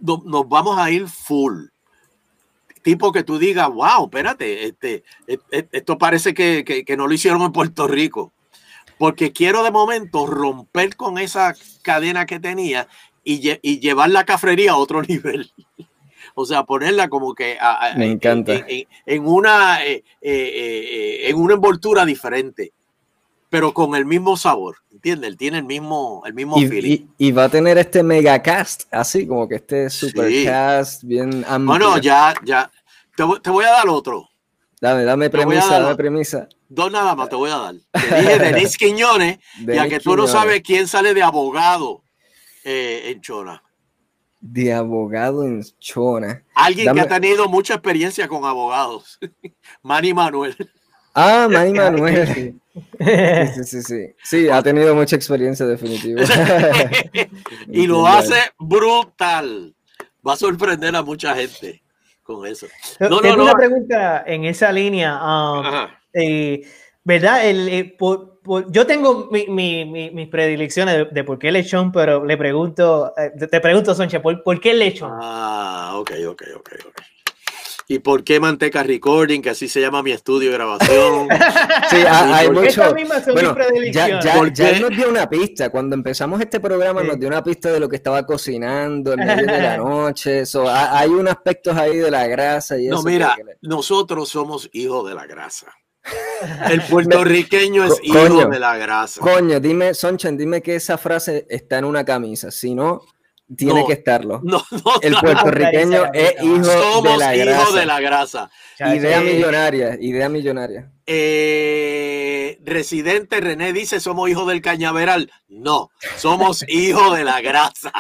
no, nos vamos a ir full. Tipo que tú digas, wow, espérate, este, esto parece que, que, que no lo hicieron en Puerto Rico. Porque quiero de momento romper con esa cadena que tenía y, y llevar la cafrería a otro nivel. o sea, ponerla como que a, Me encanta. En, en, en una, eh, eh, eh, en una envoltura diferente pero con el mismo sabor, ¿entiendes? Él tiene el mismo, el mismo y, feeling. Y, y, va a tener este mega cast, así como que este super sí. cast bien amplio. Bueno, ya, ya. Te, te, voy a dar otro. Dame, dame premisa, dar, dame premisa. Dos nada más te voy a dar. Te dije Denis Quiñones, ya que tú Quiñones. no sabes quién sale de abogado eh, en Chona. De abogado en Chona. Alguien dame. que ha tenido mucha experiencia con abogados. Manny Manuel. Ah, Manny Manuel. Sí, sí, sí. Sí, ha tenido mucha experiencia definitiva. y lo hace brutal. Va a sorprender a mucha gente con eso. No, Tengo no, una pregunta en esa línea. Um, eh, ¿Verdad? El, eh, por, por, yo tengo mi, mi, mi, mis predilecciones de, de, por qué lechón, pero le pregunto, eh, te pregunto, Soncha, ¿por, ¿por, qué lechón? Ah, ok, ok, ok, ok. ¿Y por qué Manteca Recording? Que así se llama mi estudio de grabación. sí, hay mucho. Bueno, ya, ya, ya él nos dio una pista. Cuando empezamos este programa, sí. nos dio una pista de lo que estaba cocinando en medio de la noche. So, hay unos aspectos ahí de la grasa y no, eso. mira, que... nosotros somos hijos de la grasa. El puertorriqueño es hijo coño, de la grasa. Coño, dime, Sonchan, dime que esa frase está en una camisa. Si no, tiene no, que estarlo. No, no, el puertorriqueño es hijo Somos de la grasa. hijos de la grasa. Idea eh, millonaria, idea millonaria. Eh, residente René dice, somos hijos del cañaveral. No, somos hijos de la grasa.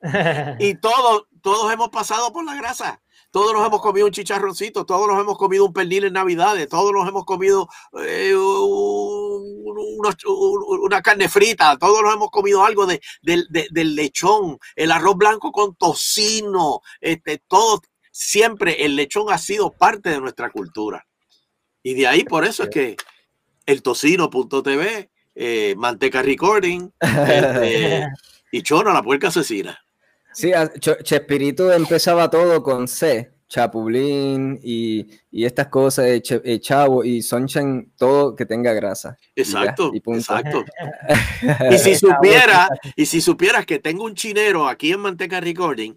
y todos, todos hemos pasado por la grasa. Todos nos hemos comido un chicharroncito, todos nos hemos comido un pernil en Navidades, todos nos hemos comido eh, unos, una carne frita, todos nos hemos comido algo de, de, de, del lechón, el arroz blanco con tocino, este, todo, siempre el lechón ha sido parte de nuestra cultura. Y de ahí por eso es que el tocino.tv, eh, Manteca Recording este, y Chona, la puerca asesina. Sí, Chespirito empezaba todo con C, Chapulín y, y estas cosas de eh, Chavo y Sunshine, todo que tenga grasa. Exacto, y ya, y exacto. y si supieras, y si supieras que tengo un chinero aquí en Manteca Recording,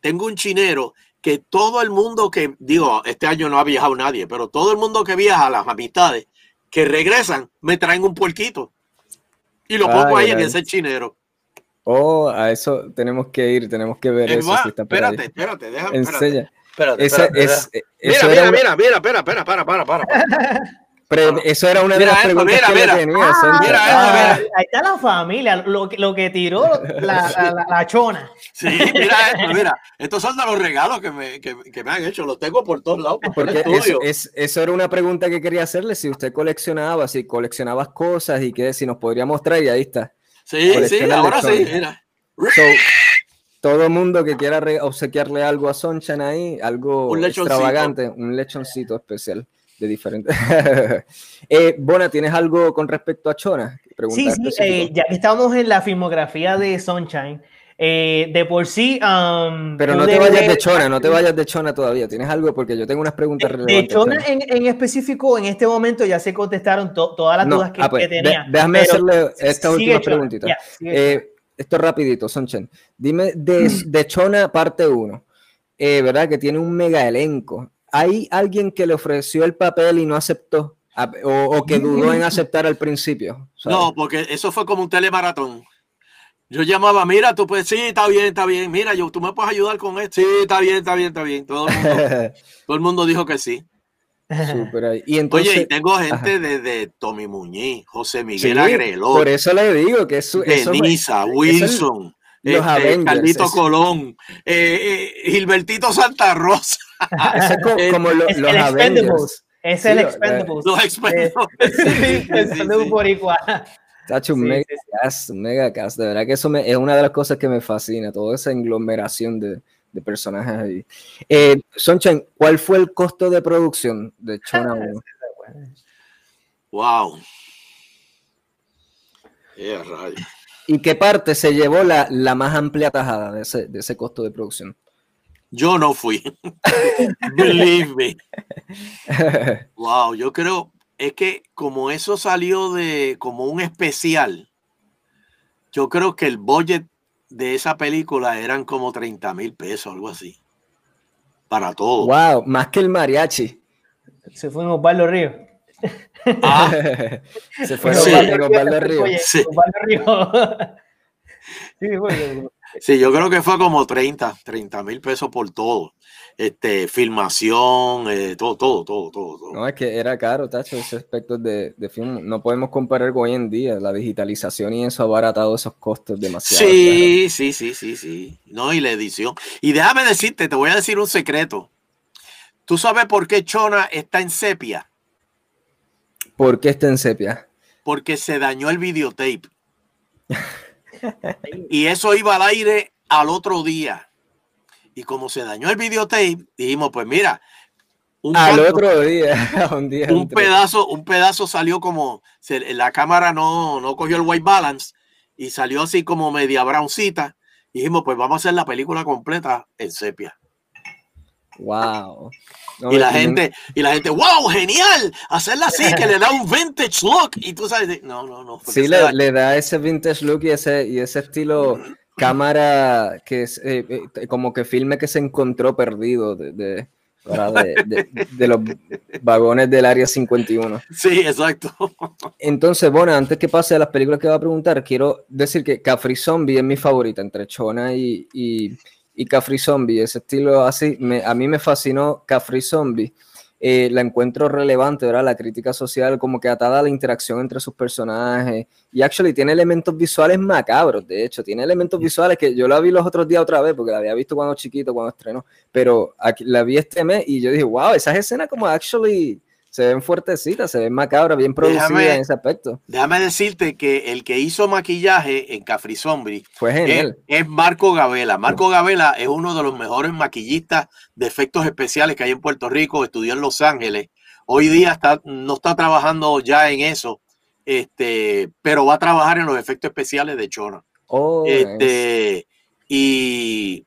tengo un chinero que todo el mundo que, digo, este año no ha viajado nadie, pero todo el mundo que viaja, las amistades, que regresan, me traen un puerquito. Y lo pongo Ay, ahí en ese chinero. Oh, a eso tenemos que ir, tenemos que ver es eso. Más, si está espérate, espérate, déjame. Enseña. Espérate, Esa, espérate, es, mira, mira, mira, mira, espera, espera, para, para, para. Pero eso era una de las preguntas mira, que mira. le tenía. Ah, mira. Ahí está la familia, lo, lo que tiró la, la, la, la, chona. Sí, mira esto, mira. Estos son de los regalos que me, que, que me han hecho. Los tengo por todos lados. Por Porque eso, es, eso era una pregunta que quería hacerle. Si usted coleccionaba, si coleccionabas cosas y que si nos podría mostrar, y ahí está. Sí, sí, ahora sí, mira. So, todo mundo que quiera obsequiarle algo a Sonchan ahí, algo un extravagante, un lechoncito especial. de diferentes. eh, Bona, ¿tienes algo con respecto a Chona? Sí, sí, eh, ya que estamos en la filmografía de Sunshine, eh, de por sí. Um, Pero no te vayas de Chona, no te vayas de Chona todavía. ¿Tienes algo? Porque yo tengo unas preguntas de, relevantes. De Chona en, específico, en este momento ya se contestaron todas las dudas que, ah, pues, tenía. déjame hacerle esta última preguntita. Eh, esto rapidito, Sonchen. Dime de, de Chona parte 1, ¿verdad? Que tiene un mega elenco. ¿Hay alguien que le ofreció el papel y no aceptó? O, que dudó en aceptar al principio. No, porque eso fue como un telemaratón. Yo llamaba, mira, tú pues sí, está bien, está bien. Mira, yo, tú me puedes ayudar con esto. Sí, está bien, está bien, está bien. Todo el mundo, todo el mundo dijo que sí. Y entonces, Oye, tengo gente desde Tommy Muñiz, José Miguel Agreló. Por eso le digo que es Denisa, Wilson, este, Carlito Colón, eh, eh, Gilbertito Santa Rosa. es como, los Avengers. Es el Expendables. Los Expendables. Sí, por igual. Tacho, un mega cast, un mega cast. De verdad que eso es una de las cosas que me fascina, toda esa aglomeración de, de personajes ahí. Eh, Sunshine, ¿cuál fue el costo de producción de Chona 1? wow. ¿Y qué parte se llevó la, la más amplia tajada de ese, de ese costo de producción? Yo no fui. Believe me. wow, yo creo, es que como eso salió de como un especial, yo creo que el budget de esa película eran como 30 mil pesos, algo así. Para todo. Wow, más que el mariachi. Se fue en Osvaldo Río. Ah. Se fue en Osvaldo Río. Sí. Sí, Sí, yo creo que fue como 30, 30 mil pesos por todo. Este, filmación, eh, todo, todo, todo, todo, No, es que era caro, Tacho, ese aspecto de, de film. No podemos comparar con hoy en día. La digitalización y eso ha baratado esos costos demasiado. Sí, sí, sí, sí, sí. No, y la edición. Y déjame decirte, te voy a decir un secreto. ¿Tú sabes por qué Chona está en sepia? ¿Por qué está en sepia? Porque se dañó el videotape. y eso iba al aire al otro día. Y como se dañó el videotape, dijimos, pues mira, un al otro día, un, pedazo, un pedazo salió como, la cámara no, no cogió el white balance y salió así como media browncita. Dijimos, pues vamos a hacer la película completa en sepia. Wow. y la gente, y la gente, wow, genial, hacerla así, que le da un vintage look. Y tú sabes, no, no, no. Sí, le, le, da ese vintage look y ese, y ese estilo cámara que es eh, eh, como que filme que se encontró perdido de, de, de, los vagones del área 51. Sí, exacto. Entonces, bueno, antes que pase a las películas que va a preguntar, quiero decir que Cafri Zombie es mi favorita entre Chona y, y y Cafri Zombie, ese estilo así, me, a mí me fascinó Cafri Zombie. Eh, la encuentro relevante, ¿verdad? La crítica social, como que atada a la interacción entre sus personajes. Y actually tiene elementos visuales macabros, de hecho, tiene elementos visuales que yo la vi los otros días otra vez, porque la había visto cuando chiquito, cuando estrenó, pero aquí, la vi este mes y yo dije, wow, esas escenas como actually se ven fuertecitas, se ven macabras, bien producidas en ese aspecto. Déjame decirte que el que hizo maquillaje en Cafri Zombie fue genial. Es, Marco Gavela. Marco Gavela es uno de los mejores maquillistas de efectos especiales que hay en Puerto Rico, estudió en Los Ángeles. Hoy día está, no está trabajando ya en eso, este, pero va a trabajar en los efectos especiales de Chona. Oh, este, y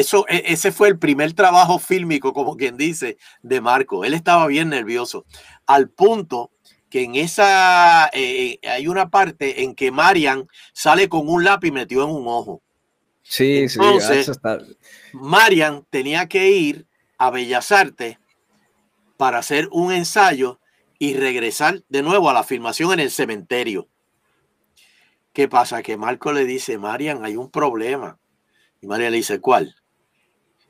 eso, e, ese fue el primer trabajo fílmico, como quien dice, de Marco. Él estaba bien nervioso, al punto que en esa eh, eh, hay una parte en que Marian sale con un lápiz metido en un ojo. Sí, sí, eso está. Marian tenía que ir a Bellas Artes para hacer un ensayo y regresar de nuevo a la filmación en el cementerio. ¿Qué pasa? Que Marco le dice, Marian, hay un problema. Y Marian le dice, ¿cuál?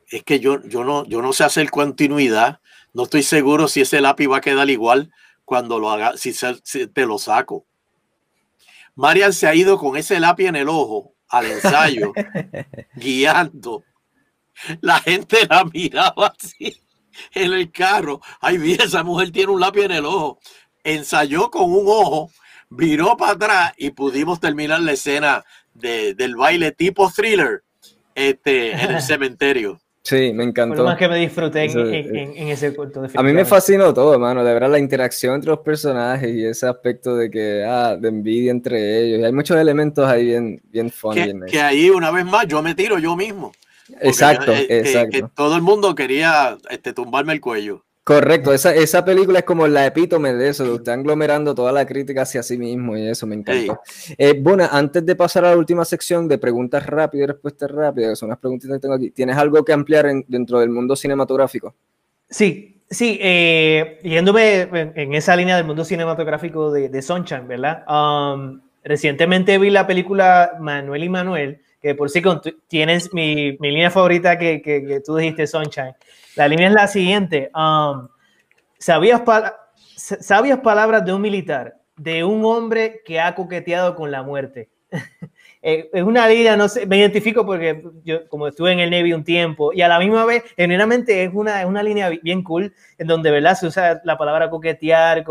Es que yo, yo, no, yo no sé hacer continuidad. No estoy seguro si ese lápiz va a quedar igual cuando lo haga, si, te lo saco. Marian se ha ido con ese lápiz en el ojo al ensayo, guiando. La gente la miraba así en el carro. Ay, bien, esa mujer tiene un lápiz en el ojo. Ensayó con un ojo, viró para atrás y pudimos terminar la escena del baile tipo thriller este, en el cementerio. Sí, me encantó. Por más que me disfruté en, ese corto. A mí me fascinó todo, hermano, de verdad, la interacción entre los personajes y ese aspecto de que, ah, de envidia entre ellos. Y hay muchos elementos ahí bien, bien funny. Que, ahí, una vez más, yo me tiro yo mismo. Exacto, exacto. Que, todo el mundo quería este, tumbarme el cuello. Correcto, esa, esa película es como la epítome de eso, de usted aglomerando toda la crítica hacia sí mismo y eso me encantó. Eh, bueno, antes de pasar a la última sección de preguntas rápidas y respuestas rápidas, que son las preguntas que tengo aquí, ¿tienes algo que ampliar dentro del mundo cinematográfico? Sí, sí, eh, yéndome en, esa línea del mundo cinematográfico de, de Sunshine, ¿verdad? Um, recientemente vi la película Manuel y Manuel, que por sí tienes mi, mi línea favorita que, que, que tú dijiste, Sunshine. La línea es la siguiente. Um, ¿sabías, ¿Sabias palabras de un militar, de un hombre que ha coqueteado con la muerte? Eh, es una línea, no sé, me identifico porque yo como estuve en el Navy un tiempo y a la misma vez, genuinamente es una, es una línea bien cool en donde, ¿verdad? Se usa la palabra coquetear,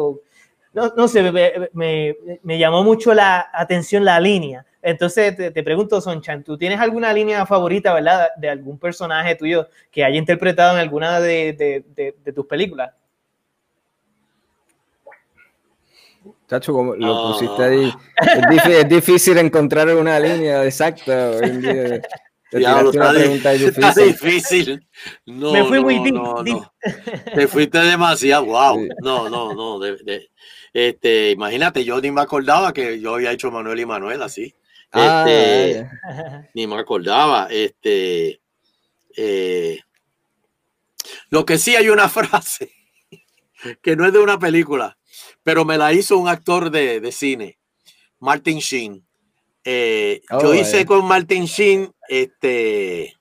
no, no sé, me, me, me, llamó mucho la atención la línea. Entonces te, pregunto, Sonchan, ¿tú tienes alguna línea favorita, verdad, de algún personaje tuyo que haya interpretado en alguna de, tus películas? Chacho, como lo pusiste ahí, es, difícil, encontrar una línea exacta. Hoy Te una pregunta difícil. difícil. No, Me fui muy no, Te fuiste demasiado. Wow. No, no, no. Este, imagínate, yo ni me acordaba que yo había hecho Manuel y Manuel así. Ah, este, ni me acordaba. Este, eh, lo que sí hay una frase que no es de una película, pero me la hizo un actor de, cine, Martin Sheen. Eh, yo oh, hice con Martin Sheen, este,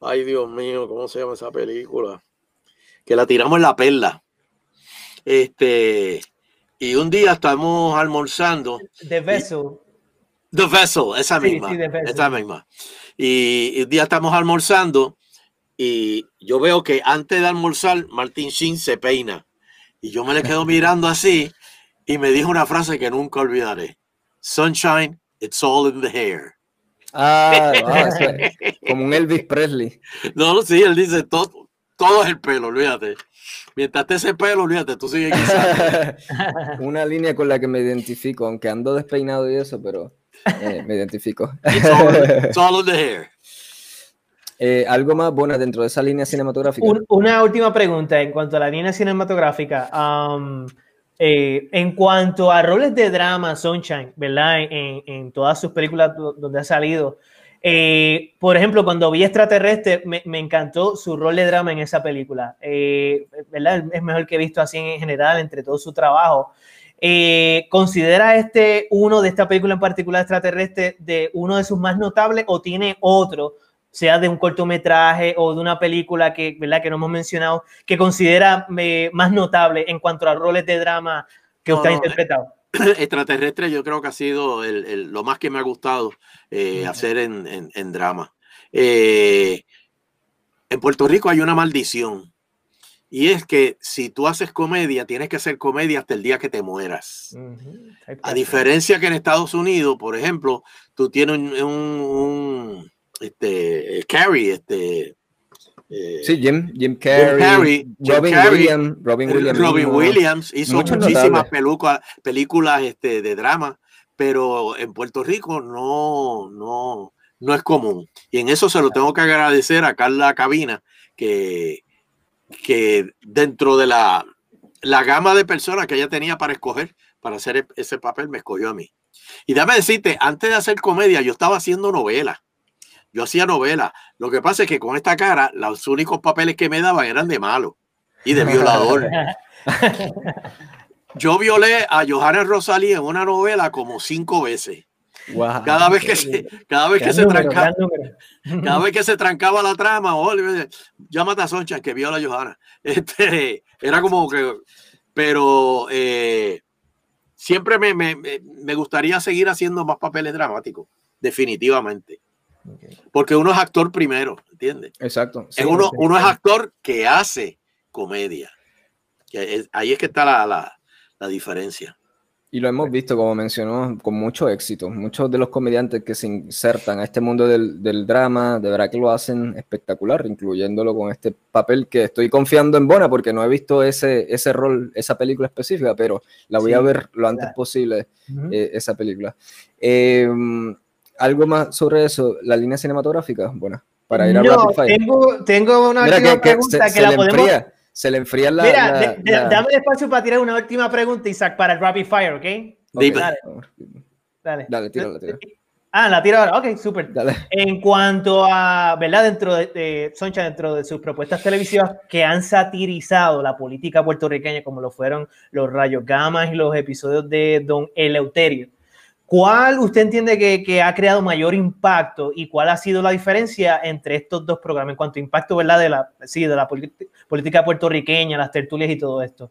ay Dios mío, ¿cómo se llama esa película? Que la tiramos en la perla. Este, y un día estamos almorzando. De beso. The Vessel, esa misma. Esa misma. Y, un día estamos almorzando y yo veo que antes de almorzar, Martín Sheen se peina. Y yo me le quedo mirando así y me dijo una frase que nunca olvidaré. Sunshine, it's all in the hair. Ah, como un Elvis Presley. No, sí, él dice todo, todo es el pelo, olvídate. Mientras te ese pelo, olvídate, tú sigues Una línea con la que me identifico, aunque ando despeinado y eso, pero eh, me identifico. Eh, algo más bueno dentro de esa línea cinematográfica. una última pregunta en cuanto a la línea cinematográfica. Um, eh, en cuanto a roles de drama, Sunshine, ¿verdad? En, todas sus películas donde ha salido. Por ejemplo, cuando vi Extraterrestre, me, me, encantó su rol de drama en esa película. ¿verdad? Es mejor que he visto así en general entre todo su trabajo. Eh, ¿Considera este uno de esta película en particular extraterrestre de uno de sus más notables o tiene otro, sea de un cortometraje o de una película que, ¿verdad? que no hemos mencionado, que considera eh, más notable en cuanto a roles de drama que usted ha interpretado? Extraterrestre yo creo que ha sido lo más que me ha gustado eh, hacer en, en drama. en Puerto Rico hay una maldición y es que si tú haces comedia, tienes que hacer comedia hasta el día que te mueras. A diferencia que en Estados Unidos, por ejemplo, tú tienes un, este, Carrie, este, eh, sí, Jim, Jim Carrey, Robin, Williams, Robin, Williams, Robin Williams hizo muchísimas películas este, de drama, pero en Puerto Rico no, no, no es común. Y en eso se lo tengo que agradecer a Carla Cabina, que, que dentro de la, la gama de personas que ella tenía para escoger para hacer ese papel, me escogió a mí. Y déjame decirte, antes de hacer comedia, yo estaba haciendo novela. Yo hacía novela. Lo que pasa es que con esta cara, los únicos papeles que me daban eran de malo y de violador. Yo violé a Johanna Rosalí en una novela como cinco veces. Cada vez que se, cada vez que se trancaba, cada vez que se trancaba la trama, oh, llámate a Soncha que vio a Johanna. Este, era como que, pero eh, siempre me, me, me, gustaría seguir haciendo más papeles dramáticos, definitivamente. Porque uno es actor primero, ¿entiendes? Exacto. uno, uno es actor que hace comedia. ahí es que está la, la, la diferencia. Y lo hemos visto, como mencionó, con mucho éxito. Muchos de los comediantes que se insertan a este mundo del, del, drama, de verdad que lo hacen espectacular, incluyéndolo con este papel que estoy confiando en Bona, porque no he visto ese, ese rol, esa película específica, pero la voy sí, a ver lo antes claro. posible, uh -huh. eh, esa película. Eh, ¿Algo más sobre eso? ¿La línea cinematográfica? Bueno, para ir a no, Rapid Fire. Tengo, tengo una Mira, última que, que pregunta se, que se la le podemos... enfría, se le enfría la... Mira, la- de- de- la- dame espacio para tirar una última pregunta, Isaac, para el Rapid Fire, ¿ok? Ok, Dime. Dale, dale. Dale, tírala, tírala. Ah, la tiro ahora. Ok, súper. En cuanto a, ¿verdad? Dentro de, de Soncha, dentro de sus propuestas televisivas que han satirizado la política puertorriqueña, como lo fueron los Rayos Gamas y los episodios de Don Eleuterio, ¿cuál usted entiende que, que ha creado mayor impacto y cuál ha sido la diferencia entre estos dos programas en cuanto a impacto, ¿verdad? De la, sí, de la política puertorriqueña, las tertulias y todo esto.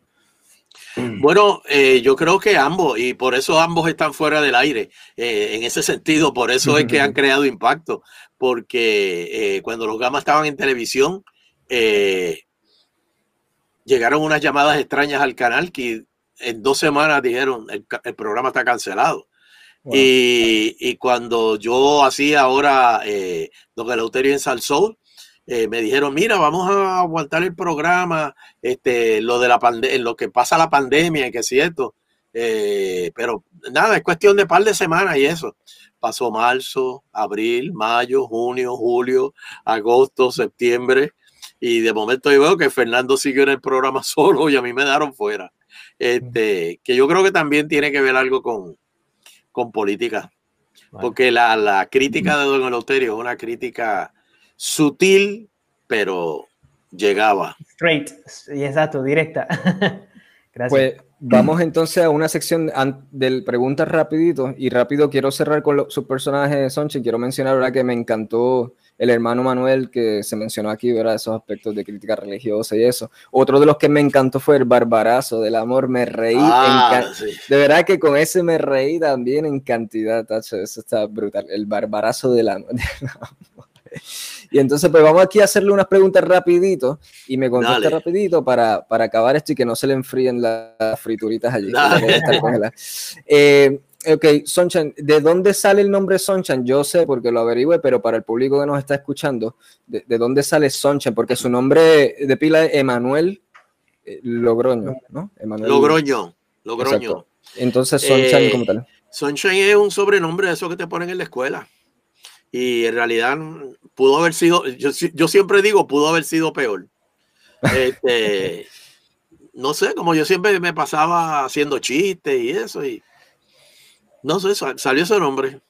Bueno, eh, yo creo que ambos, y por eso ambos están fuera del aire. Eh, en ese sentido, por eso es que han creado impacto, porque eh, cuando los gamas estaban en televisión, llegaron unas llamadas extrañas al canal que en dos semanas dijeron el, el programa está cancelado. Wow. Y, y cuando yo hacía ahora eh, Don Eleuterio en Salsoul, eh, me dijeron, mira, vamos a aguantar el programa, este, lo de la pandemia, lo que pasa la pandemia, que es cierto. Eh, pero nada, es cuestión de par de semanas y eso. Pasó marzo, abril, mayo, junio, julio, agosto, septiembre. Y de momento yo veo que Fernando siguió en el programa solo y a mí me daron fuera. Este, que yo creo que también tiene que ver algo con, con política. Vale. Porque la, la crítica de Don Eleuterio es una crítica sutil, pero llegaba. Straight, y exacto, directa. Gracias. Pues vamos entonces a una sección del preguntas rapidito y rápido quiero cerrar con lo- sus personajes Sonche. Quiero mencionar ¿verdad? que me encantó el hermano Manuel que se mencionó aquí, ¿verdad? esos aspectos de crítica religiosa y eso. Otro de los que me encantó fue el barbarazo del amor. Me reí, Ah, sí. de verdad que con ese me reí también en cantidad, tacho, eso está brutal. El barbarazo del amor. del amor. Y entonces, pues vamos aquí a hacerle unas preguntas rapidito y me contesta Dale. rapidito para, para acabar esto y que no se le enfríen las frituritas allí. que estar. Eh, ok, Sunshine, ¿de dónde sale el nombre Sunshine? Yo sé porque lo averigüé, pero para el público que nos está escuchando, ¿de, de dónde sale Sunshine? Porque su nombre de pila es Emanuel eh, Logroño, ¿no? Emanuel- Logroño, Logroño. Exacto. Entonces, Sunshine Eh, como tal. Sunshine es un sobrenombre de eso que te ponen en la escuela. Y en realidad pudo haber sido, yo, si- yo siempre digo, pudo haber sido peor. Este, no sé, como yo siempre me pasaba haciendo chistes y eso, y no sé, sa- salió ese nombre.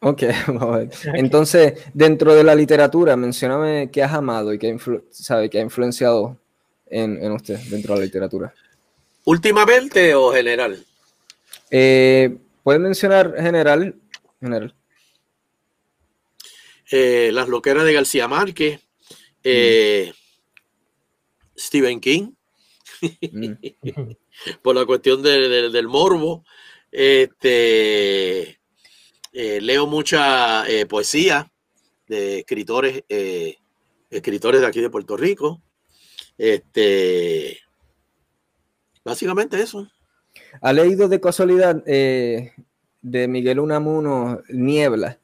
Ok, vamos a ver. Entonces, dentro de la literatura, mencióname qué has amado y qué, influ- sabe, qué ha influenciado en, en usted dentro de la literatura. ¿Últimamente o general? Eh, ¿Puedes mencionar general? General. Eh, Las loqueras de García Márquez, eh, Stephen King, Mm. por la cuestión de- de- del morbo. Este, eh, leo mucha eh, poesía de escritores, eh, escritores de aquí de Puerto Rico. Este, básicamente eso. ¿Ha leído de casualidad de Miguel Unamuno Niebla?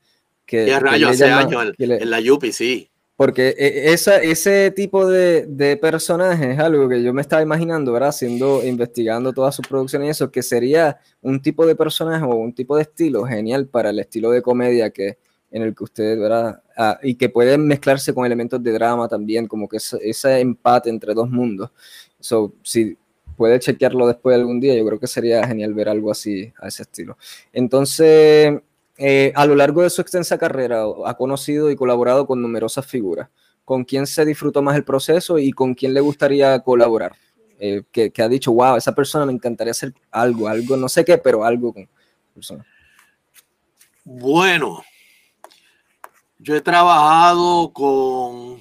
Que, Ya rayo, hace llama- años en, le- en la Yupi, sí. Porque e- esa, ese tipo de, de personaje es algo que yo me estaba imaginando, ¿verdad? Haciendo, investigando todas sus producciones y eso, que sería un tipo de personaje o un tipo de estilo genial para el estilo de comedia que, en el que usted, ¿verdad? Ah, y que puede mezclarse con elementos de drama también, como que ese empate entre dos mundos. So, si puede chequearlo después algún día, yo creo que sería genial ver algo así, a ese estilo. Entonces, eh, a lo largo de su extensa carrera ha conocido y colaborado con numerosas figuras. ¿Con quién se disfrutó más el proceso y con quién le gustaría colaborar? Eh, que, ha dicho, wow, esa persona me encantaría hacer algo, algo, no sé qué, pero algo con persona. Bueno, yo he trabajado con.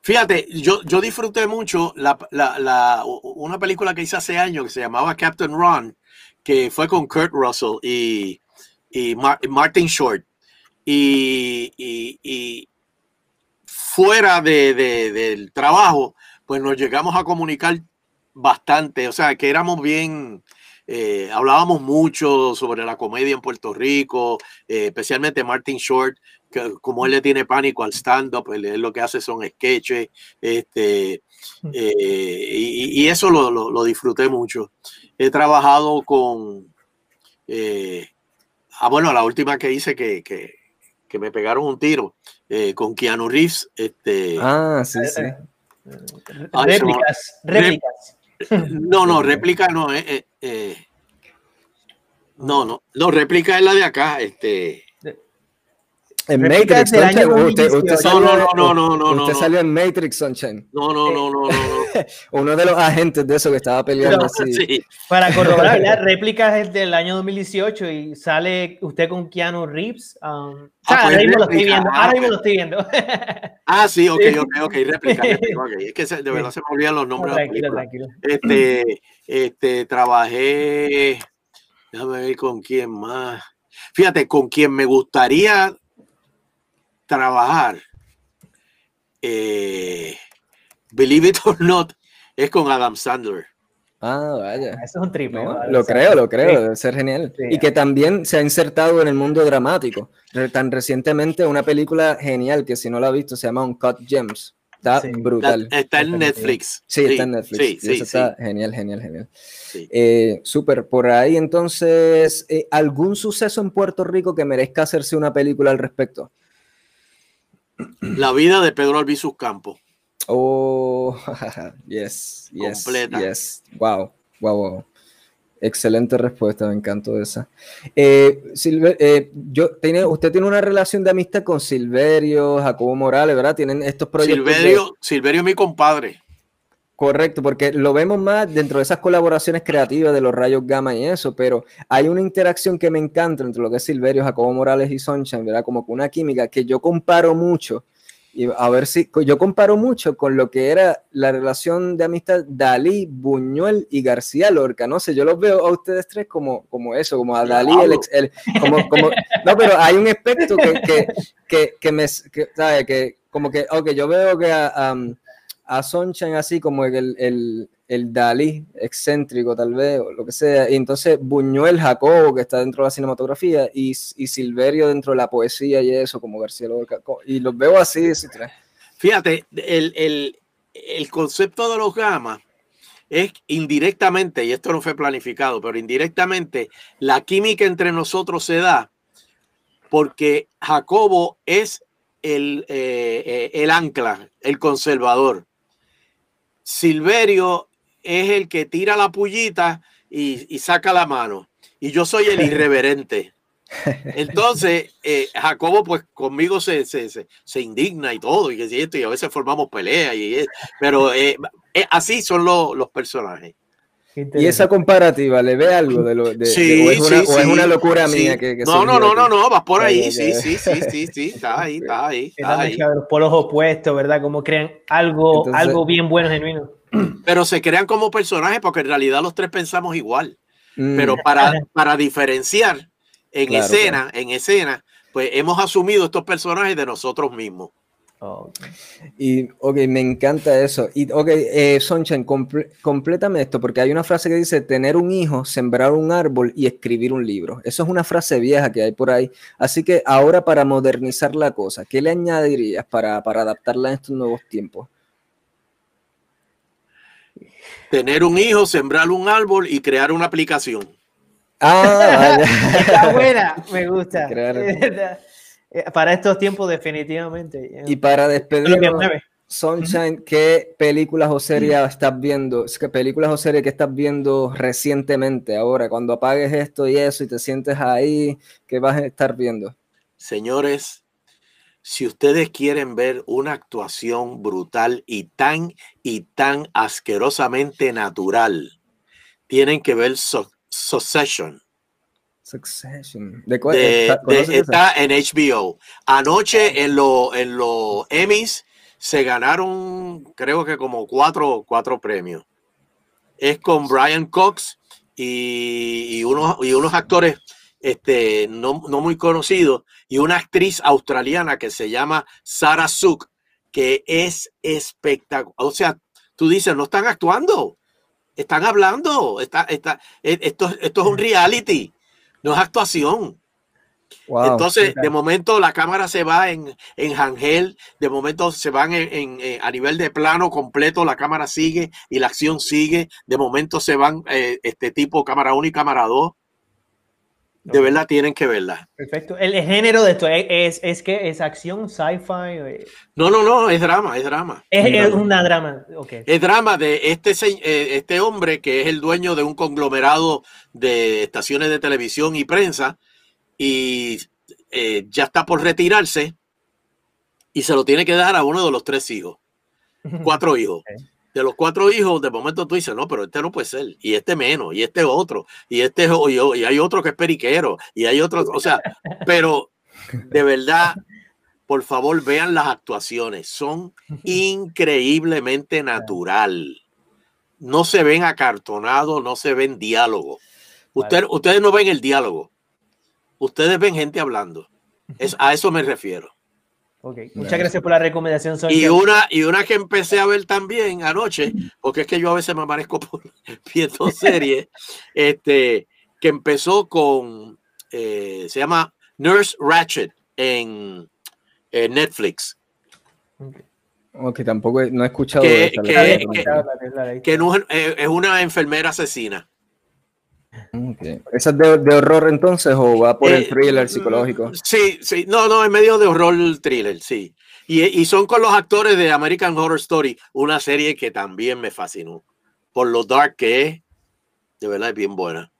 Fíjate, yo, yo disfruté mucho la- la- una película que hice hace años que se llamaba Captain Ron, que fue con Kurt Russell y, y Mar- Martin Short. Y, y- y fuera de- de- del trabajo, pues nos llegamos a comunicar bastante, o sea, que éramos bien, eh, hablábamos mucho sobre la comedia en Puerto Rico, eh, especialmente Martin Short, que como él le tiene pánico al stand-up, él, lo que hace son sketches, este, y, eso lo, disfruté mucho. He trabajado con, ah, bueno, la última que hice que, que, que me pegaron un tiro, con Keanu Reeves. Este, ah, sí, sí. Réplicas, réplicas. No, no, réplica no. Eh, eh, eh, no, no, no, réplica es la de acá. Este. En Matrix, usted, usted salió, no, no, no, no, Usted salió en Matrix, Sunshine. No, no, no, no, no. Uno de los agentes de eso que estaba peleando así. Para corroborar, la réplica es del año 2018 y sale usted con Keanu Reeves. Um, ah, ahora mismo lo estoy viendo. Ahora mismo lo estoy viendo. Ah, sí, ok, ok, ok, réplica, réplica okay. Es que de verdad se me olvidan los nombres. tranquilo, tranquilo. Este, este, trabajé, déjame ver con quién más. Fíjate, con quién me gustaría trabajar, eh, Believe It or Not, es con Adam Sandler. Ah, vaya. Eso es un triple. lo creo, lo creo, debe ser genial. y que también se ha insertado en el mundo dramático. Tan recientemente una película genial que si no la ha visto se llama Uncut Gems. Está brutal. Está, en Netflix. Sí, está en Netflix. Sí, eso está genial, genial, genial. Eh, Súper. Por ahí entonces, eh, ¿algún suceso en Puerto Rico que merezca hacerse una película al respecto? La vida de Pedro Albizus Campos. Oh, yes, yes, Completa. yes. Wow, wow, wow. Excelente respuesta, me encantó esa. Eh, eh, yo, tiene, usted tiene una relación de amistad con Silverio, Jacobo Morales, ¿verdad? Tienen estos proyectos. Silverio, Silverio es mi compadre. Correcto, porque lo vemos más dentro de esas colaboraciones creativas de los rayos gamma y eso, pero hay una interacción que me encanta entre lo que es Silverio, Jacobo Morales y Sunshine, ¿verdad? Como una química que yo comparo mucho y a ver si yo comparo mucho con lo que era la relación de amistad Dalí, Buñuel y García Lorca. No sé, yo los veo a ustedes tres como, como eso, como a Dalí, el, el, como, como, no, pero hay un aspecto que, que, que, que me, que, ¿sabe? Que como que, ok, yo veo que a así como el, el, el Dalí excéntrico tal vez, o lo que sea, y entonces Buñuel Jacobo, que está dentro de la cinematografía, y, y Silverio dentro de la poesía y eso, como García Lorca, y los veo así, Fíjate, el, el, el concepto de los gamas es indirectamente, y esto no fue planificado, pero indirectamente, la química entre nosotros se da porque Jacobo es el, eh, eh, el ancla, el conservador. Silverio es el que tira la pullita y, saca la mano. Y yo soy el irreverente. Entonces, eh, Jacobo, pues conmigo se, se, indigna y todo, y, y a veces formamos peleas, y, pero eh, eh, así son los personajes. Y esa comparativa, ¿le ve algo de lo de, sí, o, es una, o, es una, locura mía que, No, no, no, no, no, vas por ahí, sí, sí, sí, sí, sí, está ahí, está ahí. Está ahí. Los polos opuestos, ¿verdad? Como crean algo, algo bien bueno, genuino. Pero se crean como personajes porque en realidad los tres pensamos igual. Mm. Pero para, para diferenciar en escena, en escena, pues hemos asumido estos personajes de nosotros mismos. Y, ok, me encanta eso. Y, ok, eh, Sunshine, complétame esto, porque hay una frase que dice, tener un hijo, sembrar un árbol y escribir un libro. Eso es una frase vieja que hay por ahí. Así que ahora para modernizar la cosa, ¿qué le añadirías para, para adaptarla a estos nuevos tiempos? Tener un hijo, sembrar un árbol y crear una aplicación. Ah, Está buena, me gusta. Para estos tiempos, definitivamente. Y para despedirnos, Sunshine, ¿qué películas o series estás viendo? ¿Qué películas o series que estás viendo recientemente ahora? Cuando apagues esto y eso y te sientes ahí, ¿qué vas a estar viendo? Señores, si ustedes quieren ver una actuación brutal y tan y tan asquerosamente natural, tienen que ver Succession. Succession. ¿De cuál? está en HBO. Anoche en los en los Emmys se ganaron, creo que como cuatro, cuatro premios. Es con Brian Cox y, unos, y unos actores este, no, muy conocido, y una actriz australiana que se llama Sarah Suk, que es espectacular. O sea, tú dices, no están actuando. Están hablando. Está, está, e, esto, esto es un reality, no es actuación. Entonces, de momento la cámara se va en, en Hangel, de momento se van en, a nivel de plano completo, la cámara sigue y la acción sigue, de momento se van eh, este tipo cámara 1 y cámara 2. De verdad tienen que verla. Perfecto. El, género de esto es, es, que es acción, sci-fi. No, no, no, es drama, es drama. Es, una drama. Okay. Es drama de este, eh, este hombre que es el dueño de un conglomerado de estaciones de televisión y prensa y eh, ya está por retirarse y se lo tiene que dar a uno de los tres hijos, cuatro hijos. De los cuatro hijos, de momento tú dices, no, pero este no puede ser, y este menos, y este otro, y este y, y hay otro que es periquero, y hay otro, o sea, pero de verdad, por favor, vean las actuaciones, son increíblemente natural. No se ven acartonados, no se ven diálogo. Ustedes no ven el diálogo ustedes ven gente hablando. Es, a eso me refiero. Okay. Muchas gracias por la recomendación. Y una, y una que empecé a ver también anoche, porque es que yo a veces me amanezco por, viendo series, este, que empezó con, eh, se llama Nurse Ratchet en, Netflix. Okay. tampoco no he escuchado. Que, que, no, es una enfermera asesina. ¿Esa es de, horror entonces o va por el eh, thriller psicológico? Sí, sí, no, no, en medio de horror thriller, sí. Y, y, son con los actores de American Horror Story, una serie que también me fascinó. Por lo dark que es, de verdad es bien buena.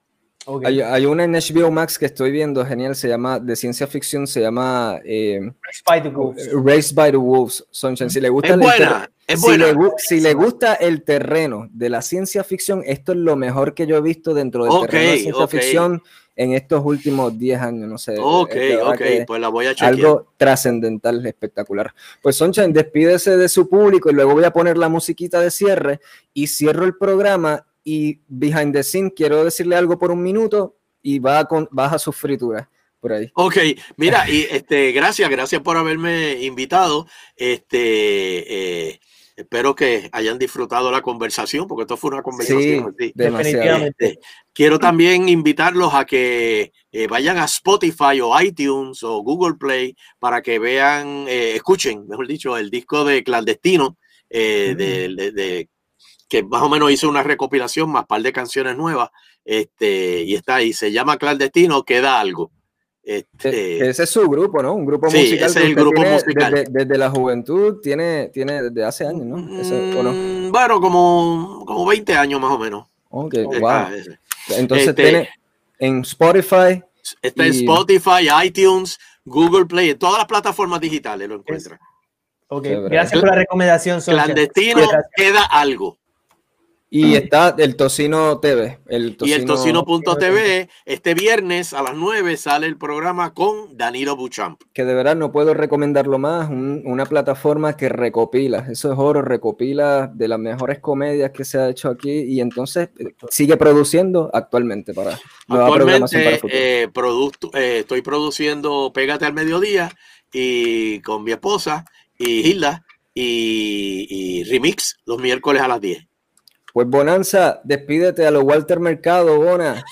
Hay, hay, una en HBO Max que estoy viendo, genial, se llama, de ciencia ficción, se llama eh, Race by the Wolves. Race by the Wolves, Si le gusta es buena, es si, le, si le, gusta el terreno de la ciencia ficción, esto es lo mejor que yo he visto dentro del terreno de ciencia ficción en estos últimos 10 años, no sé. Ok, ok, pues la voy a chequear. Algo trascendental, espectacular. Pues Sunshine, despídese de su público y luego voy a poner la musiquita de cierre y cierro el programa y behind the scene quiero decirle algo por un minuto y va con, baja sus frituras por ahí. Ok, mira, y este, gracias, gracias por haberme invitado. Este, eh, espero que hayan disfrutado la conversación, porque esto fue una conversación. Sí, definitivamente. Este, quiero también invitarlos a que eh, vayan a Spotify o iTunes o Google Play para que vean, eh, escuchen, mejor dicho, el disco de Clandestino mm. de que más o menos hizo una recopilación más par de canciones nuevas, este, y está ahí, se llama Clandestino, queda algo. Este, ese es su grupo, ¿no? Un grupo musical. Ese es el grupo musical. Desde, la juventud tiene, tiene desde hace años, ¿no? Mm, bueno, como, como 20 años más o menos. Ok, wow. Entonces este, tiene en Spotify. Está en Spotify, iTunes, Google Play, en todas las plataformas digitales lo encuentran. Ok, gracias por la recomendación. Clandestino, queda algo. Y está el Tocino TV. El tocino... Y el Tocino.tv, este viernes a las 9 sale el programa con Danilo Buchamp. Que de verdad no puedo recomendarlo más, una plataforma que recopila, eso es oro, recopila de las mejores comedias que se ha hecho aquí y entonces eh, sigue produciendo actualmente para actualmente, eh, producto, eh, estoy produciendo Pégate al Mediodía y con mi esposa y Hilda y, y Remix los miércoles a las 10. Pues Bonanza, despídete a los Walter Mercado, Bona.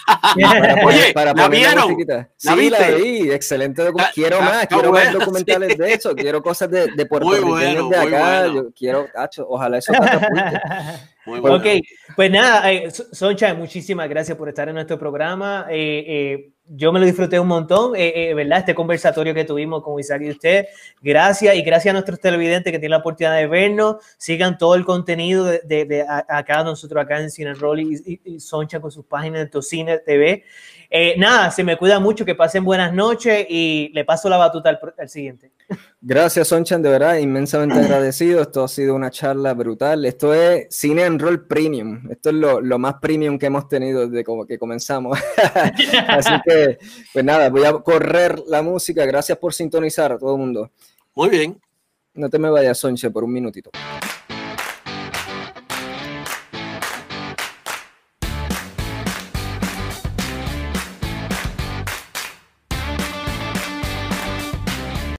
Oye, para ¿la vieron? sí, la vi, excelente quiero más, quiero más documentales de eso, quiero cosas de, de puertorriqueños de acá, yo quiero, tacho, ojalá eso Muy bueno. Ok, pues nada, eh, Soncha, muchísimas gracias por estar en nuestro programa. Eh, eh, yo me lo disfruté un montón, eh, eh, ¿verdad? Este conversatorio que tuvimos con Isaac y usted. Gracias y gracias a nuestros televidentes que tienen la oportunidad de vernos. Sigan todo el contenido de, de, acá, nosotros acá en Cine Roll y, y, Soncha con sus páginas de Tocine TV. Eh, nada, se me cuida mucho, que pasen buenas noches y le paso la batuta al, siguiente. Gracias, Sonchan, de verdad, inmensamente agradecido. Esto ha sido una charla brutal. Esto es Cine and Roll Premium. Esto es lo, lo más premium que hemos tenido desde como que comenzamos. Así que, pues nada, voy a correr la música. Gracias por sintonizar a todo el mundo. Muy bien. No te me vayas, Sonche, por un minutito.